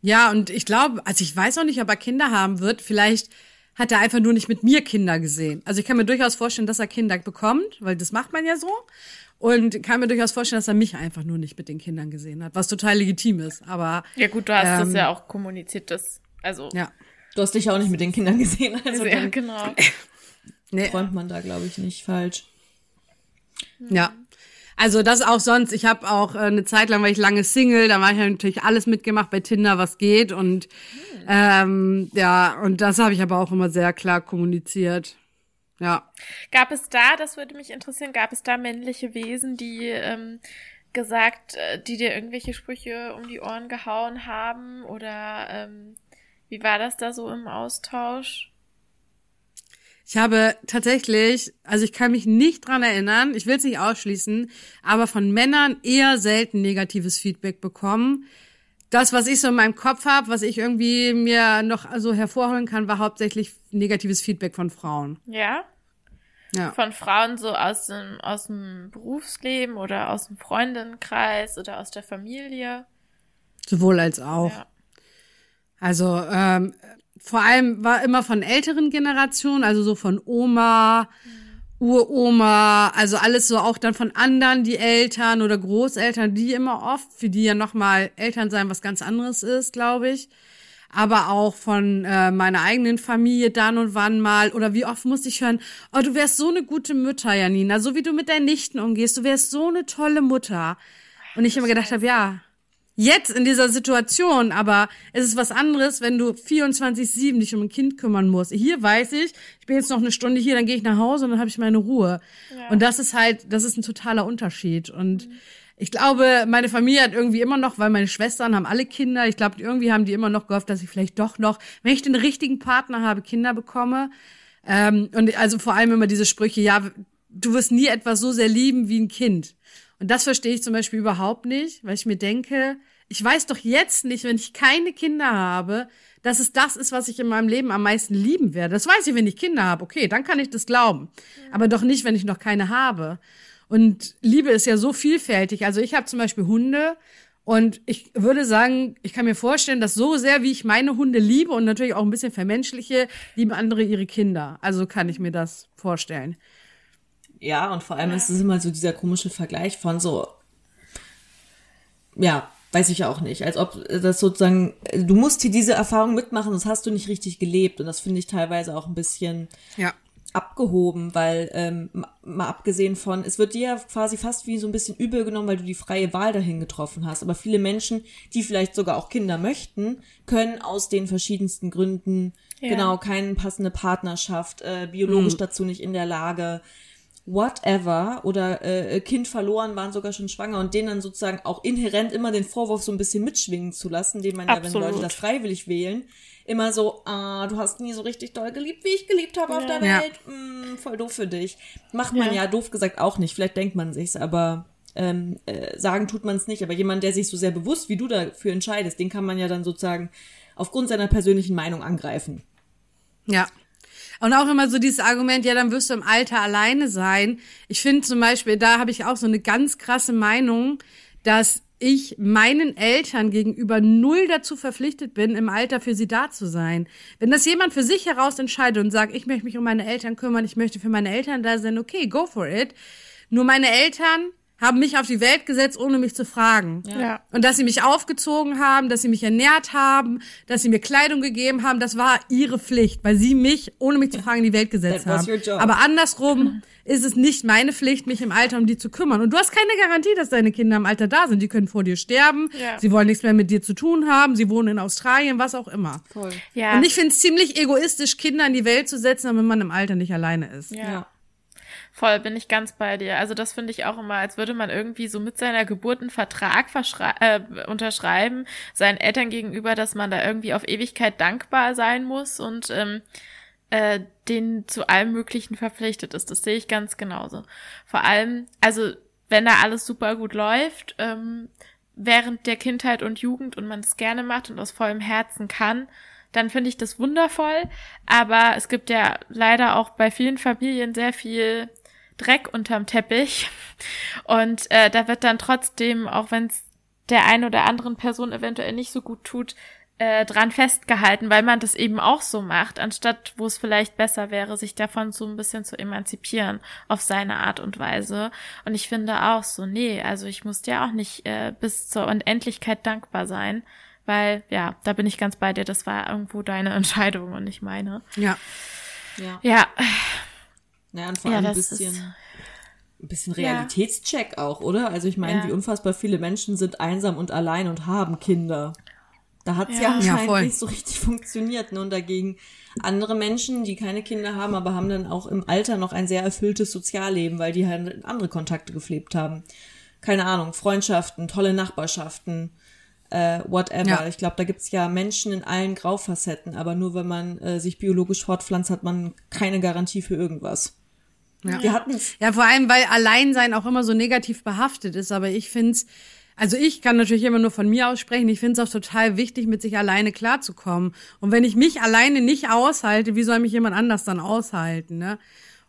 Ja, und ich glaube, also ich weiß auch nicht, ob er Kinder haben wird. Vielleicht hat er einfach nur nicht mit mir Kinder gesehen. Also ich kann mir durchaus vorstellen, dass er Kinder bekommt, weil das macht man ja so. Und kann mir durchaus vorstellen, dass er mich einfach nur nicht mit den Kindern gesehen hat, was total legitim ist. Aber Ja gut, du hast das Ähm, ja auch kommuniziert, das, also, ja, Du hast dich auch nicht mit den Kindern gesehen, also ja, dann genau. nee, träumt man da, glaube ich, nicht falsch. ja. Also das auch sonst. Ich habe auch äh, eine Zeit lang war ich lange Single, da war ich natürlich alles mitgemacht bei Tinder, was geht und ähm, ja und das habe ich aber auch immer sehr klar kommuniziert. Ja. Gab es da, das würde mich interessieren, gab es da männliche Wesen, die ähm, gesagt, äh, die dir irgendwelche Sprüche um die Ohren gehauen haben? Oder ähm, wie war das da so im Austausch? Ich habe tatsächlich, also ich kann mich nicht dran erinnern, ich will es nicht ausschließen, aber von Männern eher selten negatives Feedback bekommen. Das, was ich so in meinem Kopf habe, was ich irgendwie mir noch so hervorholen kann, war hauptsächlich negatives Feedback von Frauen. Ja? Ja. Von Frauen so aus dem, aus dem Berufsleben oder aus dem Freundinnenkreis oder aus der Familie? Sowohl als auch. Ja. Also ähm, vor allem war immer von älteren Generationen, also so von Oma, Uroma, also alles so auch dann von anderen, die Eltern oder Großeltern, die immer oft, für die ja nochmal Eltern sein was ganz anderes ist, glaube ich. Aber auch von äh, meiner eigenen Familie dann und wann mal. Oder wie oft musste ich hören, oh, du wärst so eine gute Mutter, Janina, so wie du mit deinen Nichten umgehst, du wärst so eine tolle Mutter. Und ich immer gedacht habe, ja, jetzt in dieser Situation, aber es ist was anderes, wenn du 24-7 dich um ein Kind kümmern musst. Hier weiß ich, ich bin jetzt noch eine Stunde hier, dann gehe ich nach Hause und dann habe ich meine Ruhe. Und das ist halt, das ist ein totaler Unterschied. Und ich glaube, meine Familie hat irgendwie immer noch, weil meine Schwestern haben alle Kinder, ich glaube, irgendwie haben die immer noch gehofft, dass ich vielleicht doch noch, wenn ich den richtigen Partner habe, Kinder bekomme. Ähm, und also vor allem immer diese Sprüche, ja, du wirst nie etwas so sehr lieben wie ein Kind. Und das verstehe ich zum Beispiel überhaupt nicht, weil ich mir denke, ich weiß doch jetzt nicht, wenn ich keine Kinder habe, dass es das ist, was ich in meinem Leben am meisten lieben werde. Das weiß ich, wenn ich Kinder habe. Okay, dann kann ich das glauben. Aber doch nicht, wenn ich noch keine habe. Und Liebe ist ja so vielfältig. Also ich habe zum Beispiel Hunde und ich würde sagen, ich kann mir vorstellen, dass so sehr, wie ich meine Hunde liebe und natürlich auch ein bisschen vermenschliche, lieben andere ihre Kinder. Also kann ich mir das vorstellen. Ja, und vor allem ist es immer so dieser komische Vergleich von so, ja, weiß ich auch nicht, als ob das sozusagen, du musst hier diese Erfahrung mitmachen, das hast du nicht richtig gelebt und das finde ich teilweise auch ein bisschen Ja. abgehoben, weil ähm, ma- mal abgesehen von, es wird dir ja quasi fast wie so ein bisschen übel genommen, weil du die freie Wahl dahin getroffen hast. Aber viele Menschen, die vielleicht sogar auch Kinder möchten, können aus den verschiedensten Gründen Ja. genau keine passende Partnerschaft, äh, biologisch dazu nicht in der Lage, whatever oder äh, Kind verloren, waren sogar schon schwanger und denen dann sozusagen auch inhärent immer den Vorwurf so ein bisschen mitschwingen zu lassen, den man ja, wenn Absolut. Leute das freiwillig wählen, immer so, ah, du hast nie so richtig doll geliebt, wie ich geliebt habe auf Ja. der Ja. Welt. Mm, voll doof für dich. Macht man Ja. ja. doof gesagt auch nicht. Vielleicht denkt man sich's, aber ähm, äh, sagen tut man es nicht. Aber jemand, der sich so sehr bewusst wie du dafür entscheidest, den kann man ja dann sozusagen aufgrund seiner persönlichen Meinung angreifen. Ja. Und auch immer so dieses Argument, ja, dann wirst du im Alter alleine sein. Ich finde zum Beispiel, da habe ich auch so eine ganz krasse Meinung, dass ich meinen Eltern gegenüber null dazu verpflichtet bin, im Alter für sie da zu sein. Wenn das jemand für sich heraus entscheidet und sagt, ich möchte mich um meine Eltern kümmern, ich möchte für meine Eltern da sein, okay, go for it. Nur meine Eltern haben mich auf die Welt gesetzt, ohne mich zu fragen. Ja. Und dass sie mich aufgezogen haben, dass sie mich ernährt haben, dass sie mir Kleidung gegeben haben, das war ihre Pflicht, weil sie mich, ohne mich zu fragen, in die Welt gesetzt haben. Aber andersrum ist es nicht meine Pflicht, mich im Alter um die zu kümmern. Und du hast keine Garantie, dass deine Kinder im Alter da sind. Die können vor dir sterben, Ja. sie wollen nichts mehr mit dir zu tun haben, sie wohnen in Australien, was auch immer. Voll. Ja. Und ich finde es ziemlich egoistisch, Kinder in die Welt zu setzen, wenn man im Alter nicht alleine ist. ja. Voll, bin ich ganz bei dir. Also das finde ich auch immer, als würde man irgendwie so mit seiner Geburt einen Vertrag äh, unterschreiben, seinen Eltern gegenüber, dass man da irgendwie auf Ewigkeit dankbar sein muss und ähm, äh, denen zu allem Möglichen verpflichtet ist. Das sehe ich ganz genauso. Vor allem, also wenn da alles super gut läuft, ähm, während der Kindheit und Jugend und man es gerne macht und aus vollem Herzen kann, dann finde ich das wundervoll. Aber es gibt ja leider auch bei vielen Familien sehr viel Dreck unterm Teppich. Und äh, da wird dann trotzdem, auch wenn es der einen oder anderen Person eventuell nicht so gut tut, äh, dran festgehalten, weil man das eben auch so macht, anstatt wo es vielleicht besser wäre, sich davon so ein bisschen zu emanzipieren auf seine Art und Weise. Und ich finde auch so, nee, also ich muss dir auch nicht äh, bis zur Unendlichkeit dankbar sein, weil ja, da bin ich ganz bei dir, das war irgendwo deine Entscheidung und nicht meine. Ja. Ja. Ja. Naja, und vor allem ja, ein bisschen, ein bisschen Realitätscheck ja. auch, oder? Also ich meine, ja. wie unfassbar viele Menschen sind einsam und allein und haben Kinder. Da hat es ja, ja anscheinend ja, nicht so richtig funktioniert. Ne? Und dagegen andere Menschen, die keine Kinder haben, aber haben dann auch im Alter noch ein sehr erfülltes Sozialleben, weil die halt andere Kontakte gepflegt haben. Keine Ahnung, Freundschaften, tolle Nachbarschaften, äh, whatever. Ja. Ich glaube, da gibt's ja Menschen in allen Graufacetten, aber nur wenn man äh, sich biologisch fortpflanzt, hat man keine Garantie für irgendwas. Ja. Wir hatten's. Ja, vor allem, weil Alleinsein auch immer so negativ behaftet ist, aber ich find's also ich kann natürlich immer nur von mir aussprechen. Ich finde es auch total wichtig, mit sich alleine klarzukommen. Und wenn ich mich alleine nicht aushalte, wie soll mich jemand anders dann aushalten? Ne?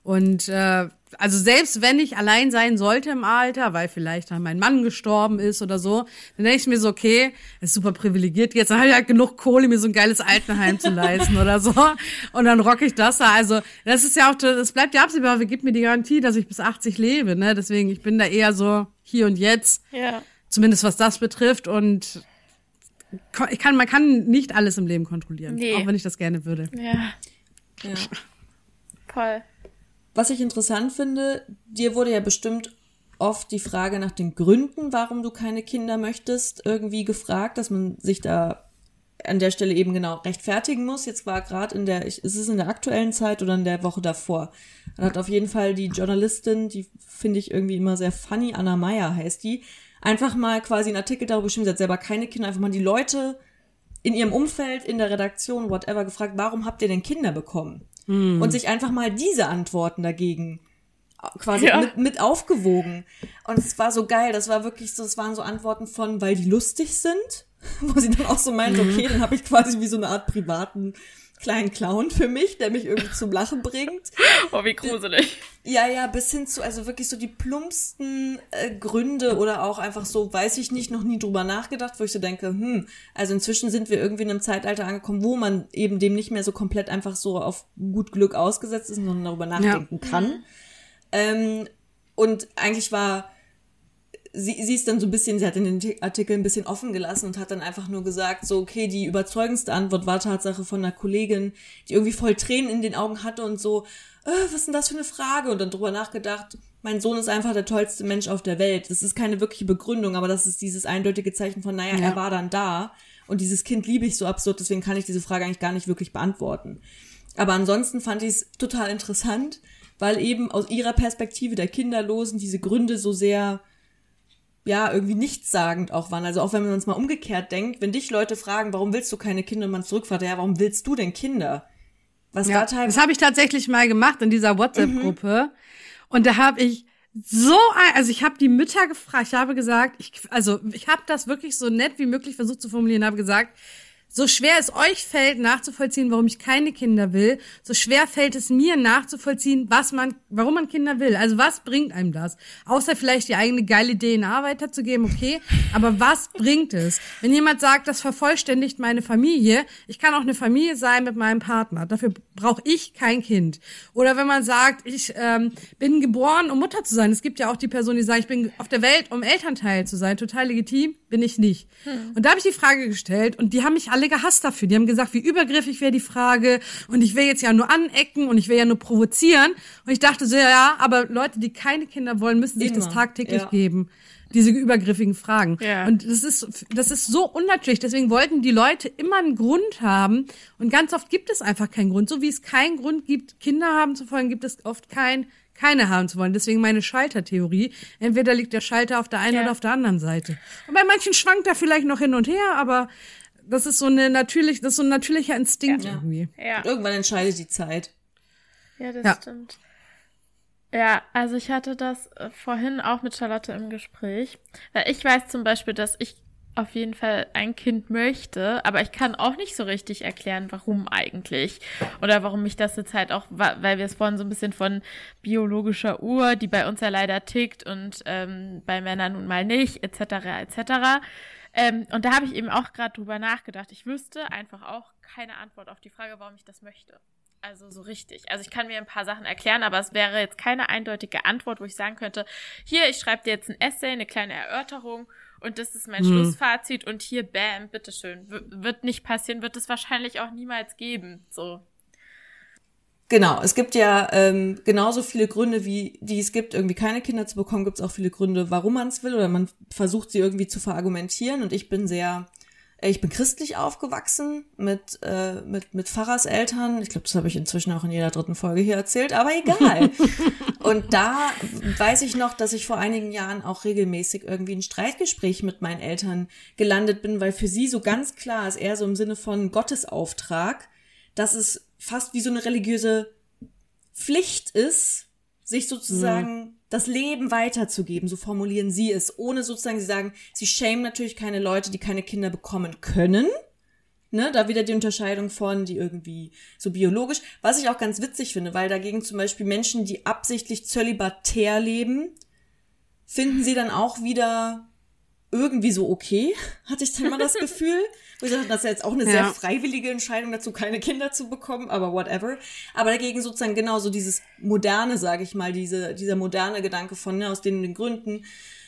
Und äh, also selbst wenn ich allein sein sollte im Alter, weil vielleicht dann mein Mann gestorben ist oder so, dann denke ich mir so, okay, ist super privilegiert jetzt, dann habe ich halt genug Kohle, mir so ein geiles Altenheim zu leisten oder so. Und dann rocke ich das da. Also das ist ja auch, das bleibt ja absehbar, wer gibt mir die Garantie, dass ich bis 80 lebe, ne? Deswegen, ich bin da eher so hier und jetzt. Ja. Zumindest was das betrifft. Und ich kann, man kann nicht alles im Leben kontrollieren. Nee. Auch wenn ich das gerne würde. Ja. Ja. Voll. Was ich interessant finde, dir wurde ja bestimmt oft die Frage nach den Gründen, warum du keine Kinder möchtest, irgendwie gefragt, dass man sich da an der Stelle eben genau rechtfertigen muss. Jetzt war gerade in der, ist es in der aktuellen Zeit oder in der Woche davor? Dann hat auf jeden Fall die Journalistin, die finde ich irgendwie immer sehr funny, Anna Meyer heißt die, einfach mal quasi einen Artikel darüber geschrieben, sie hat selber keine Kinder, einfach mal die Leute in ihrem Umfeld, in der Redaktion, whatever, gefragt, warum habt ihr denn Kinder bekommen? Hm. Und sich einfach mal diese Antworten dagegen quasi ja. mit, mit aufgewogen. Und es war so geil, das war wirklich so, es waren so Antworten von, weil die lustig sind, wo sie dann auch so meint, mhm. okay, dann habe ich quasi wie so eine Art privaten kleinen Clown für mich, der mich irgendwie zum Lachen bringt. Oh, wie gruselig. Ja, ja, bis hin zu, also wirklich so die plumpsten äh, Gründe oder auch einfach so, weiß ich nicht, noch nie drüber nachgedacht, wo ich so denke, hm, also inzwischen sind wir irgendwie in einem Zeitalter angekommen, wo man eben dem nicht mehr so komplett einfach so auf gut Glück ausgesetzt ist, sondern darüber nachdenken ja. kann. Mhm. Ähm, und eigentlich war sie, sie ist dann so ein bisschen, sie hat in den Artikel ein bisschen offen gelassen und hat dann einfach nur gesagt, so, okay, die überzeugendste Antwort war Tatsache von einer Kollegin, die irgendwie voll Tränen in den Augen hatte und so, äh, was ist denn das für eine Frage? Und dann drüber nachgedacht, mein Sohn ist einfach der tollste Mensch auf der Welt. Das ist keine wirkliche Begründung, aber das ist dieses eindeutige Zeichen von, naja, ja. er war dann da und dieses Kind liebe ich so absurd, deswegen kann ich diese Frage eigentlich gar nicht wirklich beantworten. Aber ansonsten fand ich es total interessant, weil eben aus ihrer Perspektive der Kinderlosen diese Gründe so sehr ja, irgendwie nichtssagend auch waren. Also auch wenn man uns mal umgekehrt denkt, wenn dich Leute fragen, warum willst du keine Kinder und man zurückfragt, ja, warum willst du denn Kinder? Was ja, da teilweise. Das habe ich tatsächlich mal gemacht in dieser WhatsApp-Gruppe. Mhm. Und da habe ich so ein, also ich habe die Mütter gefragt, ich habe gesagt, ich, also ich habe das wirklich so nett wie möglich versucht zu formulieren, habe gesagt, so schwer es euch fällt, nachzuvollziehen, warum ich keine Kinder will, so schwer fällt es mir nachzuvollziehen, was man, warum man Kinder will. Also was bringt einem das? Außer vielleicht die eigene geile DNA weiterzugeben, okay. Aber was bringt es? Wenn jemand sagt, das vervollständigt meine Familie, ich kann auch eine Familie sein mit meinem Partner. Dafür brauche ich kein Kind. Oder wenn man sagt, ich ähm, bin geboren, um Mutter zu sein. Es gibt ja auch die Person, die sagt, ich bin auf der Welt, um Elternteil zu sein. Total legitim, bin ich nicht. Hm. Und da habe ich die Frage gestellt und die haben mich alle alle gehasst dafür. Die haben gesagt, wie übergriffig wäre die Frage und ich will jetzt ja nur anecken und ich will ja nur provozieren. Und ich dachte so, ja, aber Leute, die keine Kinder wollen, müssen sich Immer. das tagtäglich ja. geben diese übergriffigen Fragen. Ja. Und das ist, das ist so unnatürlich. Deswegen wollten die Leute immer einen Grund haben. Und ganz oft gibt es einfach keinen Grund. So wie es keinen Grund gibt, Kinder haben zu wollen, gibt es oft kein, keine haben zu wollen. Deswegen meine Schaltertheorie. Entweder liegt der Schalter auf der einen ja. oder auf der anderen Seite. Und bei manchen schwankt er vielleicht noch hin und her, aber das ist so eine natürlich, das ist so ein natürlicher Instinkt ja. irgendwie. Ja. Und irgendwann entscheidet die Zeit. Ja, das ja. stimmt. Ja, also ich hatte das äh, vorhin auch mit Charlotte im Gespräch. Weil ich weiß zum Beispiel, dass ich auf jeden Fall ein Kind möchte, aber ich kann auch nicht so richtig erklären, warum eigentlich. Oder warum mich das jetzt halt auch, weil wir es vorhin so ein bisschen von biologischer Uhr, die bei uns ja leider tickt und ähm, bei Männern nun mal nicht, etc. etc. Ähm, und da habe ich eben auch gerade drüber nachgedacht. Ich wüsste einfach auch keine Antwort auf die Frage, warum ich das möchte. Also so richtig. Also ich kann mir ein paar Sachen erklären, aber es wäre jetzt keine eindeutige Antwort, wo ich sagen könnte, hier, ich schreibe dir jetzt ein Essay, eine kleine Erörterung und das ist mein hm. Schlussfazit und hier, bam, bitteschön. W wird nicht passieren, wird es wahrscheinlich auch niemals geben. So. Genau, es gibt ja ähm, genauso viele Gründe, wie die es gibt, irgendwie keine Kinder zu bekommen, gibt es auch viele Gründe, warum man es will oder man versucht sie irgendwie zu verargumentieren. Und ich bin sehr ich bin christlich aufgewachsen mit, äh, mit, mit Pfarrerseltern. Ich glaube, das habe ich inzwischen auch in jeder dritten Folge hier erzählt, aber egal. und da weiß ich noch, dass ich vor einigen Jahren auch regelmäßig irgendwie ein Streitgespräch mit meinen Eltern gelandet bin, weil für sie so ganz klar ist, eher so im Sinne von Gottesauftrag, dass es fast wie so eine religiöse Pflicht ist, sich sozusagen mhm das Leben weiterzugeben, so formulieren sie es, ohne sozusagen, sie sagen, sie schämen natürlich keine Leute, die keine Kinder bekommen können. Ne, da wieder die Unterscheidung von, die irgendwie so biologisch, was ich auch ganz witzig finde, weil dagegen zum Beispiel Menschen, die absichtlich zölibatär leben, finden sie dann auch wieder irgendwie so okay, hatte ich dann mal das Gefühl. Wo ich dachte, das ist jetzt auch eine ja. sehr freiwillige Entscheidung dazu, keine Kinder zu bekommen, aber whatever. Aber dagegen sozusagen genauso dieses moderne, sage ich mal, diese, dieser moderne Gedanke von, ne, aus den, den Gründen,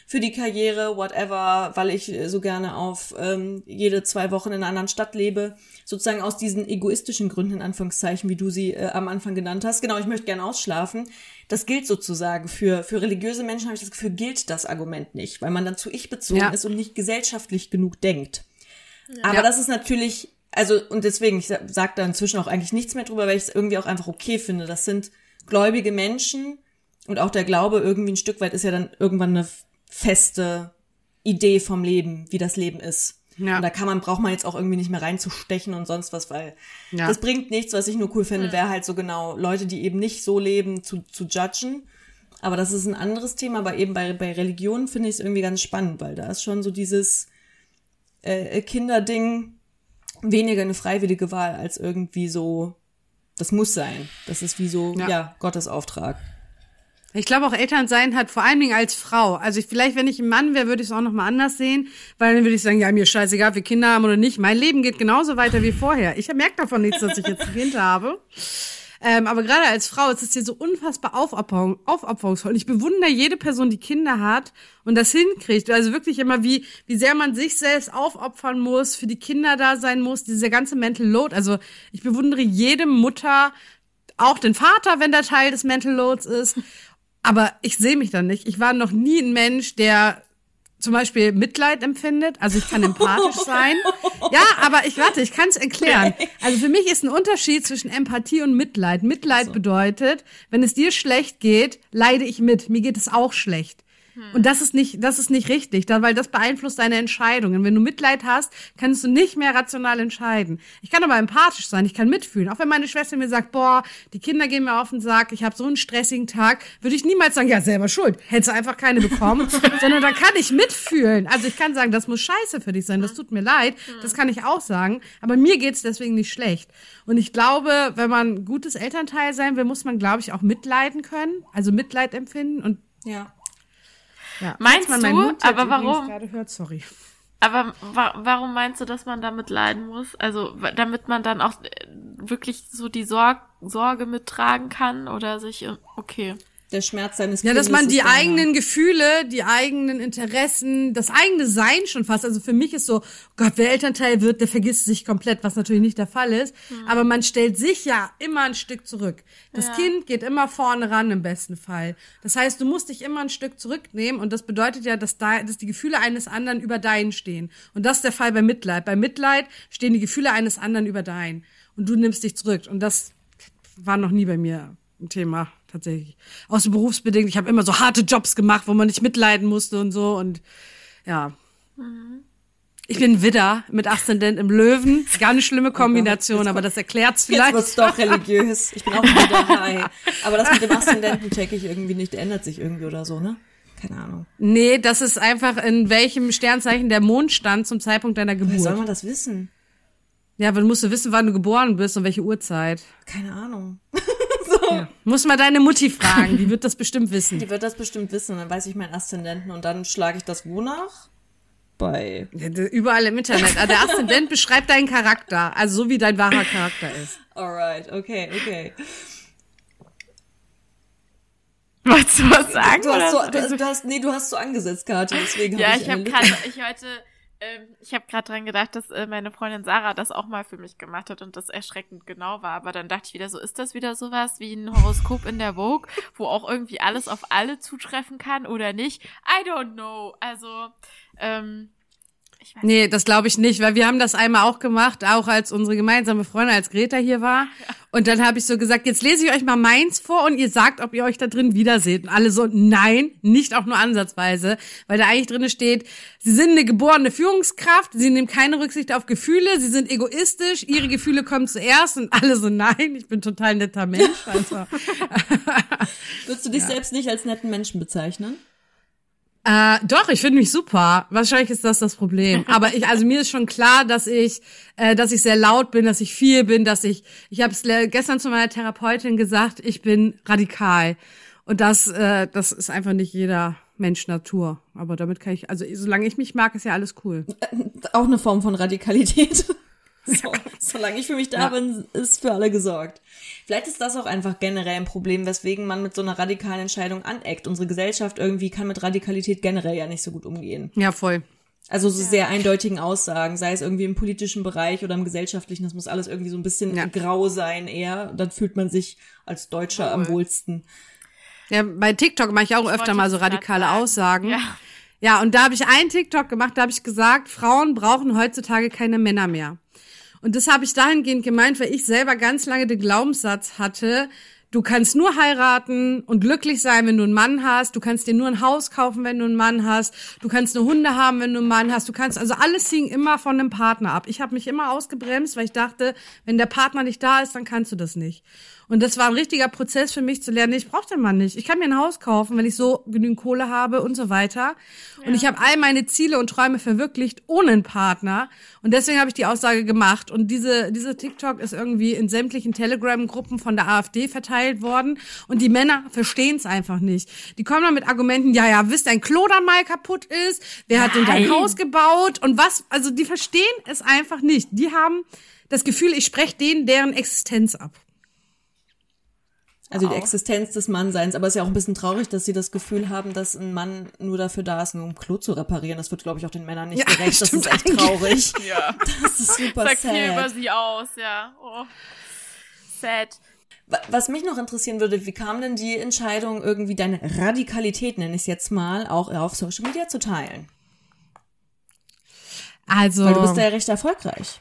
für die Karriere, whatever, weil ich so gerne auf ähm, jede zwei Wochen in einer anderen Stadt lebe. Sozusagen aus diesen egoistischen Gründen, in Anführungszeichen, wie du sie äh, am Anfang genannt hast. Genau, ich möchte gerne ausschlafen. Das gilt sozusagen für, für religiöse Menschen, habe ich das Gefühl, gilt das Argument nicht, weil man dann zu ich bezogen ja. ist und nicht gesellschaftlich genug denkt. Ja. Aber das ist natürlich, also, und deswegen, ich sage da inzwischen auch eigentlich nichts mehr drüber, weil ich es irgendwie auch einfach okay finde. Das sind gläubige Menschen und auch der Glaube irgendwie ein Stück weit ist ja dann irgendwann eine feste Idee vom Leben, wie das Leben ist. Ja. Und da kann man, braucht man jetzt auch irgendwie nicht mehr reinzustechen und sonst was, weil ja. das bringt nichts, was ich nur cool finde, wäre halt so genau Leute, die eben nicht so leben, zu, zu judgen. Aber das ist ein anderes Thema, aber eben bei, bei Religionen finde ich es irgendwie ganz spannend, weil da ist schon so dieses äh, Kinderding weniger eine freiwillige Wahl als irgendwie so, das muss sein. Das ist wie so, ja, ja Gottes Auftrag. Ich glaube auch Elternsein hat vor allen Dingen als Frau. Also ich, vielleicht, wenn ich ein Mann wäre, würde ich es auch noch mal anders sehen, weil dann würde ich sagen, ja, mir scheißegal, wir Kinder haben oder nicht. Mein Leben geht genauso weiter wie vorher. Ich merke davon nichts, dass ich jetzt ein Kind habe. Ähm, aber gerade als Frau ist es hier so unfassbar aufopferung, aufopferungsvoll. Ich bewundere jede Person, die Kinder hat und das hinkriegt. Also wirklich immer, wie, wie sehr man sich selbst aufopfern muss, für die Kinder da sein muss, dieser ganze Mental Load. Also ich bewundere jede Mutter, auch den Vater, wenn der Teil des Mental Loads ist. Aber ich sehe mich dann nicht. Ich war noch nie ein Mensch, der zum Beispiel Mitleid empfindet. Also ich kann empathisch sein. Ja, aber ich warte, ich kann es erklären. Also für mich ist ein Unterschied zwischen Empathie und Mitleid. Mitleid so. bedeutet, wenn es dir schlecht geht, leide ich mit. Mir geht es auch schlecht. Und das ist nicht, das ist nicht richtig, weil das beeinflusst deine Entscheidungen. Wenn du Mitleid hast, kannst du nicht mehr rational entscheiden. Ich kann aber empathisch sein, ich kann mitfühlen. Auch wenn meine Schwester mir sagt, boah, die Kinder gehen mir auf den Sack, ich habe so einen stressigen Tag, würde ich niemals sagen, ja, selber schuld, hättest du einfach keine bekommen, sondern da kann ich mitfühlen. Also ich kann sagen, das muss scheiße für dich sein, das tut mir leid, das kann ich auch sagen, aber mir geht's deswegen nicht schlecht. Und ich glaube, wenn man gutes Elternteil sein will, muss man, glaube ich, auch mitleiden können, also Mitleid empfinden und ja. Ja. Meinst du, Hund aber warum? gerade hört, sorry. Aber wa warum meinst du, dass man damit leiden muss? Also, damit man dann auch äh, wirklich so die Sorg Sorge mittragen kann oder sich, äh, okay der Schmerz seines Kindes. Ja, dass man die eigenen Gefühle, die eigenen Interessen, das eigene Sein schon fast. Also für mich ist so, Gott, wer Elternteil wird, der vergisst sich komplett, was natürlich nicht der Fall ist. Mhm. Aber man stellt sich ja immer ein Stück zurück. Das ja. Kind geht immer vorne ran im besten Fall. Das heißt, du musst dich immer ein Stück zurücknehmen und das bedeutet ja, dass, da, dass die Gefühle eines anderen über deinen stehen. Und das ist der Fall bei Mitleid. Bei Mitleid stehen die Gefühle eines anderen über deinen. Und du nimmst dich zurück. Und das war noch nie bei mir ein Thema tatsächlich. Außer berufsbedingt. Ich habe immer so harte Jobs gemacht, wo man nicht mitleiden musste und so. Und ja. Mhm. Ich bin Widder mit Aszendent im Löwen. Ganz schlimme Kombination, Jetzt aber das erklärt's Jetzt vielleicht. wird's doch religiös. Ich bin auch wieder hi. Aber das mit dem Aszendenten check ich irgendwie nicht. Der ändert sich irgendwie oder so, ne? Keine Ahnung. Nee, das ist einfach, in welchem Sternzeichen der Mond stand zum Zeitpunkt deiner Wie soll Geburt. man das wissen? Ja, aber du musst du wissen, wann du geboren bist und welche Uhrzeit. Keine Ahnung. Muss mal deine Mutti fragen, die wird das bestimmt wissen. Die wird das bestimmt wissen. Dann weiß ich meinen Aszendenten und dann schlage ich das wo nach? Bei. Ja, Überall im Internet. Also Der Aszendent beschreibt deinen Charakter, also so wie dein wahrer Charakter ist. Alright, okay, okay. Wolltest du was sagen? Du hast so, du, du hast, nee, du hast so angesetzt, Kathi, deswegen ja, habe ich ich habe ich heute, ähm, ich habe gerade dran gedacht, dass äh, meine Freundin Sarah das auch mal für mich gemacht hat und das erschreckend genau war. Aber dann dachte ich wieder so, ist das wieder sowas wie ein Horoskop in der Vogue, wo auch irgendwie alles auf alle zutreffen kann oder nicht? I don't know. Also, ähm, ich weiß Nee, das glaube ich nicht, weil wir haben das einmal auch gemacht, auch als unsere gemeinsame Freundin, als Greta hier war. Und dann habe ich so gesagt, jetzt lese ich euch mal meins vor und ihr sagt, ob ihr euch da drin wiederseht. Und alle so, nein, nicht auch nur ansatzweise, weil da eigentlich drin steht, sie sind eine geborene Führungskraft, sie nehmen keine Rücksicht auf Gefühle, sie sind egoistisch, ihre Gefühle kommen zuerst und alle so, nein, ich bin total netter Mensch. Also, Würdest du dich selbst nicht als netten Menschen bezeichnen? Äh, doch, ich finde mich super. Wahrscheinlich ist das das Problem. Aber ich, also mir ist schon klar, dass ich, äh, dass ich sehr laut bin, dass ich viel bin, dass ich, ich habe es gestern zu meiner Therapeutin gesagt, ich bin radikal. Und das, äh, das ist einfach nicht jeder Mensch Natur. Aber damit kann ich, also solange ich mich mag, ist ja alles cool. Auch eine Form von Radikalität. So, solange ich für mich da Ja. bin, ist für alle gesorgt. Vielleicht ist das auch einfach generell ein Problem, weswegen man mit so einer radikalen Entscheidung aneckt. Unsere Gesellschaft irgendwie kann mit Radikalität generell ja nicht so gut umgehen. Ja, voll. Also so sehr eindeutigen Aussagen, sei es irgendwie im politischen Bereich oder im gesellschaftlichen, das muss alles irgendwie so ein bisschen Ja. grau sein eher. Dann fühlt man sich als Deutscher am wohlsten. Ja, bei TikTok mache ich auch öfter wollte mal so radikale sagen. Aussagen. Ja. Ja, und da habe ich einen TikTok gemacht, da habe ich gesagt, Frauen brauchen heutzutage keine Männer mehr. Und das habe ich dahingehend gemeint, weil ich selber ganz lange den Glaubenssatz hatte, du kannst nur heiraten und glücklich sein, wenn du einen Mann hast, du kannst dir nur ein Haus kaufen, wenn du einen Mann hast, du kannst eine Hunde haben, wenn du einen Mann hast, du kannst, also alles hing immer von einem Partner ab. Ich habe mich immer ausgebremst, weil ich dachte, wenn der Partner nicht da ist, dann kannst du das nicht. Und das war ein richtiger Prozess für mich zu lernen, ich brauche den Mann nicht. Ich kann mir ein Haus kaufen, wenn ich so genügend Kohle habe und so weiter. Und ich habe all meine Ziele und Träume verwirklicht ohne einen Partner. Und deswegen habe ich die Aussage gemacht. Und diese, diese TikTok ist irgendwie in sämtlichen Telegram-Gruppen von der AfD verteilt worden. Und die Männer verstehen es einfach nicht. Die kommen dann mit Argumenten, ja, ja, wisst ein Klo dann mal kaputt ist? Wer hat denn dein Nein. Haus gebaut? Und was, also die verstehen es einfach nicht. Die haben das Gefühl, ich spreche denen deren Existenz ab. Also die. Existenz des Mannseins. Aber es ist ja auch ein bisschen traurig, dass sie das Gefühl haben, dass ein Mann nur dafür da ist, nur um Klo zu reparieren. Das wird, glaube ich, auch den Männern nicht Ja, gerecht. Das ist echt traurig. Ja. Das ist super Sagt viel über sad. sie aus, ja. Oh. Sad. Wa- Was mich noch interessieren würde, wie kam denn die Entscheidung, irgendwie deine Radikalität, nenne ich es jetzt mal, auch auf Social Media zu teilen? Also. Weil du bist ja recht erfolgreich.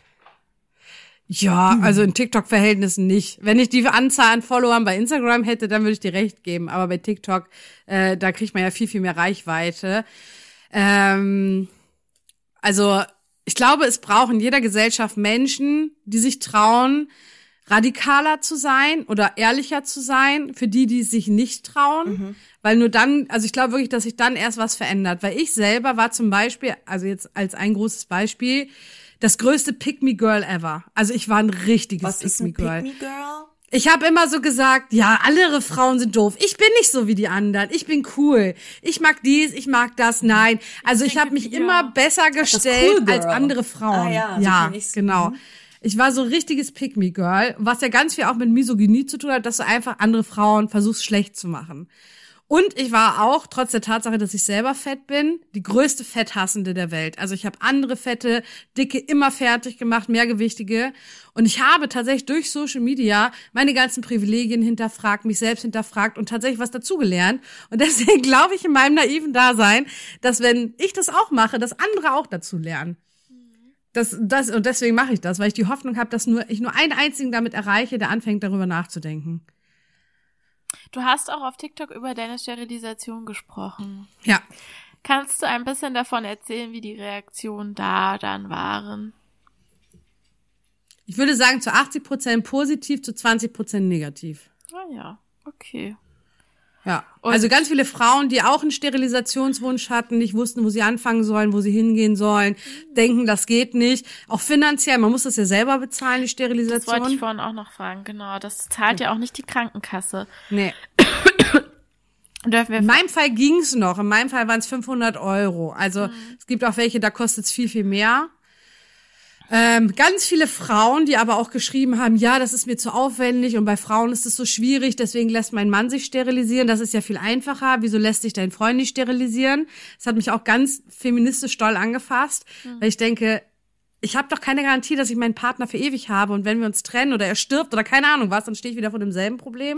Ja, also in TikTok-Verhältnissen nicht. Wenn ich die Anzahl an Followern bei Instagram hätte, dann würde ich dir recht geben. Aber bei TikTok, äh, da kriegt man ja viel, viel mehr Reichweite. Ähm, also ich glaube, es braucht in jeder Gesellschaft Menschen, die sich trauen, radikaler zu sein oder ehrlicher zu sein, für die, die es sich nicht trauen. Weil nur dann, also ich glaube wirklich, dass sich dann erst was verändert. Weil ich selber war zum Beispiel, also jetzt als ein großes Beispiel, das größte Pick-Me-Girl ever. Also ich war ein richtiges Was ist ein Pick-Me-Girl. Pick-Me-Girl? Ich habe immer so gesagt, ja, andere Frauen sind doof. Ich bin nicht so wie die anderen. Ich bin cool. Ich mag dies, ich mag das. Nein. Also ich habe mich immer besser gestellt Cool als andere Frauen. Ah ja, so ja ich's. genau. Mhm. Ich war so ein richtiges Pick-Me-Girl, was ja ganz viel auch mit Misogynie zu tun hat, dass du einfach andere Frauen versuchst schlecht zu machen. Und ich war auch, trotz der Tatsache, dass ich selber fett bin, die größte Fetthassende der Welt. Also ich habe andere Fette, dicke immer fertig gemacht, mehrgewichtige. Und ich habe tatsächlich durch Social Media meine ganzen Privilegien hinterfragt, mich selbst hinterfragt und tatsächlich was dazugelernt. Und deswegen glaube ich in meinem naiven Dasein, dass wenn ich das auch mache, dass andere auch dazu lernen. Das, das, und deswegen mache ich das, weil ich die Hoffnung habe, dass nur ich nur einen einzigen damit erreiche, der anfängt, darüber nachzudenken. Du hast auch auf TikTok über deine Sterilisation gesprochen. Ja. Kannst du ein bisschen davon erzählen, wie die Reaktionen da dann waren? Ich würde sagen, zu 80 Prozent positiv, zu 20 Prozent negativ. Ah ja, okay. Ja. Und- also ganz viele Frauen, die auch einen Sterilisationswunsch hatten, nicht wussten, wo sie anfangen sollen, wo sie hingehen sollen, denken, das geht nicht. Auch finanziell, man muss das ja selber bezahlen, die Das wollte ich Sterilisation. vorhin auch noch fragen, genau. Das zahlt ja auch nicht die Krankenkasse. Nee. Dürfen wir In meinem Fall ging's noch. In meinem Fall waren es 500 Euro. Also es gibt auch welche, da kostet es viel, viel mehr. Ähm, ganz viele Frauen, die aber auch geschrieben haben, ja, das ist mir zu aufwendig und bei Frauen ist es so schwierig, deswegen lässt mein Mann sich sterilisieren. Das ist ja viel einfacher. Wieso lässt sich dein Freund nicht sterilisieren? Das hat mich auch ganz feministisch doll angefasst, weil ich denke, ich habe doch keine Garantie, dass ich meinen Partner für ewig habe und wenn wir uns trennen oder er stirbt oder keine Ahnung was, dann stehe ich wieder vor demselben Problem.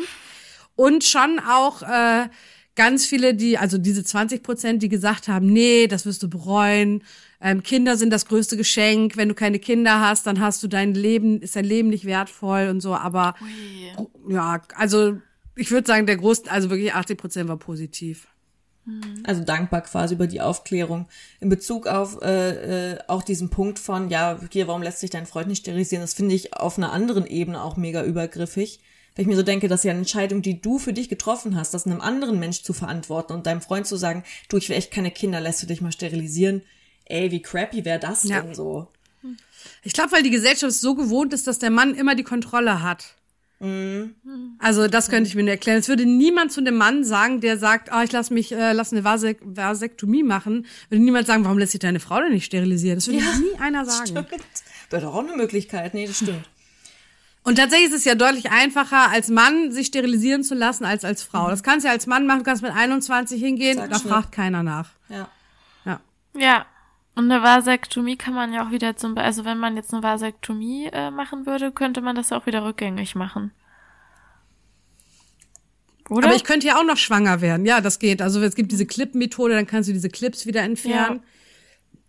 Und schon auch äh, ganz viele, die, also diese 20 Prozent, die gesagt haben, nee, das wirst du bereuen. Ähm, Kinder sind das größte Geschenk. Wenn du keine Kinder hast, dann hast du dein Leben, ist dein Leben nicht wertvoll und so. Aber Ui. ja, also ich würde sagen, der Groß, also wirklich 80 Prozent war positiv. Also dankbar quasi über die Aufklärung. In Bezug auf äh, äh, auch diesen Punkt von, ja, hier, warum lässt sich dein Freund nicht sterilisieren? Das finde ich auf einer anderen Ebene auch mega übergriffig. Weil ich mir so denke, dass ja eine Entscheidung, die du für dich getroffen hast, das einem anderen Mensch zu verantworten und deinem Freund zu sagen, du, ich will echt keine Kinder, lässt du dich mal sterilisieren. Ey, wie crappy wäre das Ja. denn so? Ich glaube, weil die Gesellschaft so gewohnt ist, dass der Mann immer die Kontrolle hat. Also das könnte ich mir nicht erklären. Es würde niemand zu dem Mann sagen, der sagt, ah, ich lass mich, äh, lass eine Vasek Vasektomie machen. Würde niemand sagen, warum lässt sich deine Frau denn nicht sterilisieren? Das würde Ja, nie einer sagen. Stimmt. Wäre doch auch eine Möglichkeit. Nee, das stimmt. Und tatsächlich ist es ja deutlich einfacher, als Mann sich sterilisieren zu lassen, als als Frau. Das kannst du ja als Mann machen, du kannst mit 21 hingehen, da fragt keiner nach. Ja. Ja. Ja. Und eine Vasektomie kann man ja auch wieder zum, also wenn man jetzt eine Vasektomie äh, machen würde, könnte man das auch wieder rückgängig machen. Oder? Aber ich könnte ja auch noch schwanger werden. Ja, das geht. Also es gibt diese Clip-Methode, dann kannst du diese Clips wieder entfernen.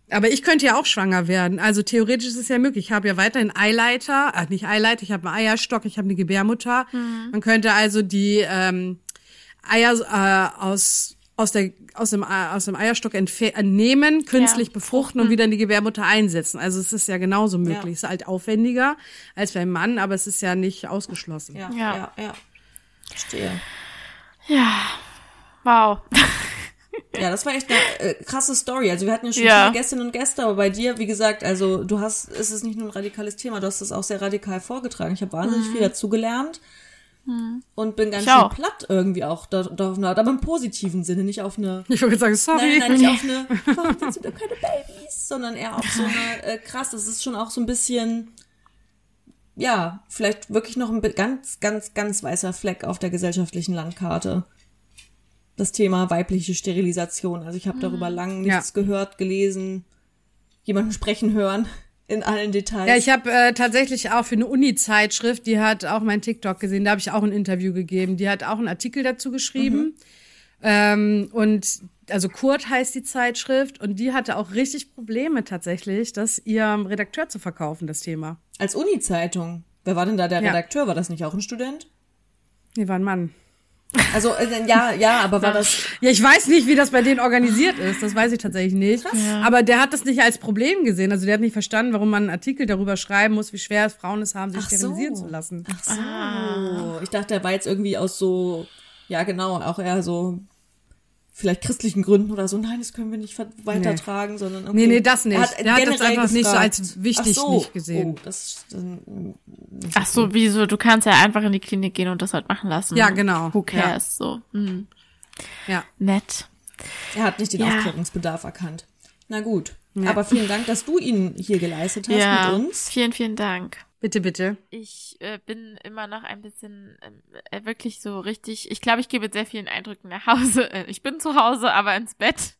Aber ich könnte ja auch schwanger werden. Also theoretisch ist es ja möglich. Ich habe ja weiterhin Eileiter, äh, nicht Eileiter, ich habe einen Eierstock, ich habe eine Gebärmutter. Man könnte also die ähm, Eier äh, aus aus der aus dem aus dem Eierstock entnehmen, künstlich Ja. befruchten und wieder in die Gebärmutter einsetzen. Also es ist ja genauso möglich. Ja. Es ist halt aufwendiger als beim Mann, aber es ist ja nicht ausgeschlossen. Ja, Ja. ja, ja. Verstehe. ja. Wow. Ja, das war echt eine äh, krasse Story. Also wir hatten ja schon Ja. viele Gästinnen und Gäste, aber bei dir, wie gesagt, also du hast, es ist nicht nur ein radikales Thema, du hast es auch sehr radikal vorgetragen. Ich habe wahnsinnig viel dazu gelernt und bin ganz Ich schön auch. platt irgendwie auch da, da auf eine Art, aber im positiven Sinne, nicht auf eine Ich wollte sagen, sorry. Nein, nein, nicht auf eine, warum willst du keine Babys, sondern eher auf so eine, äh, krass, das ist schon auch so ein bisschen, ja, vielleicht wirklich noch ein ganz, ganz, ganz weißer Fleck auf der gesellschaftlichen Landkarte. Das Thema weibliche Sterilisation. Also ich habe darüber lang Ja. nichts gehört, gelesen, jemanden sprechen hören in allen Details. Ja, ich habe äh, tatsächlich auch für eine Uni-Zeitschrift, die hat auch mein TikTok gesehen, da habe ich auch ein Interview gegeben. Die hat auch einen Artikel dazu geschrieben. Ähm, und also Kurt heißt die Zeitschrift und die hatte auch richtig Probleme tatsächlich, das ihrem Redakteur zu verkaufen, das Thema. Als Uni-Zeitung. Wer war denn da der Ja. Redakteur? War das nicht auch ein Student? Nee, war ein Mann. Also, äh, ja, ja, aber war das, Ja, ich weiß nicht, wie das bei denen organisiert ist. Das weiß ich tatsächlich nicht. Aber der hat das nicht als Problem gesehen. Also der hat nicht verstanden, warum man einen Artikel darüber schreiben muss, wie schwer es Frauen es haben, sich Ach so. sterilisieren zu lassen. Ach so. Ich dachte, der war jetzt irgendwie aus so, ja genau, auch eher so vielleicht christlichen Gründen oder so. Nein, das können wir nicht weitertragen, sondern okay. Nee, nee, das nicht. Er hat Der hat das generell einfach nicht so gefragt. als wichtig Ach so. nicht gesehen. Oh, das, das, Ach so, wieso? Du kannst ja einfach in die Klinik gehen und das halt machen lassen. Ja, genau. Who cares? So. Hm. Ja. Nett. er hat nicht den Ja. Aufklärungsbedarf erkannt. Na gut. Aber vielen Dank, dass du ihn hier geleistet hast Ja. mit uns. Vielen, vielen Dank. Bitte, bitte. Ich äh, bin immer noch ein bisschen ähm, äh, wirklich so richtig. Ich glaube, ich gehe mit sehr vielen Eindrücken nach Hause. Äh, ich bin zu Hause, aber ins Bett.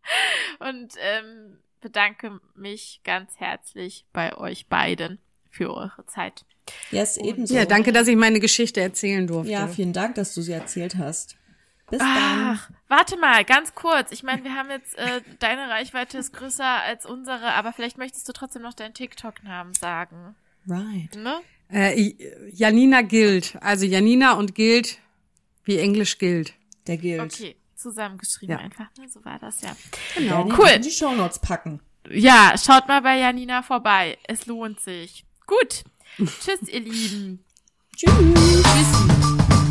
Und ähm, bedanke mich ganz herzlich bei euch beiden für eure Zeit. Yes, ebenso. Ja, danke, dass ich meine Geschichte erzählen durfte. Ja, vielen Dank, dass du sie erzählt hast. Bis dann. Ach, warte mal, ganz kurz. Ich meine, wir haben jetzt, äh, deine Reichweite ist größer als unsere, aber vielleicht möchtest du trotzdem noch deinen TikTok-Namen sagen. Right. Ne? Äh, I- Janina gilt. Also Janina und gilt, wie Englisch gilt. Der gilt. Okay. zusammengeschrieben ja. einfach. Ne? So war das ja. Genau. Cool. In die Shownotes packen. Ja, schaut mal bei Janina vorbei. Es lohnt sich. Gut. Tschüss, ihr Lieben. Tschüss. Tschüss.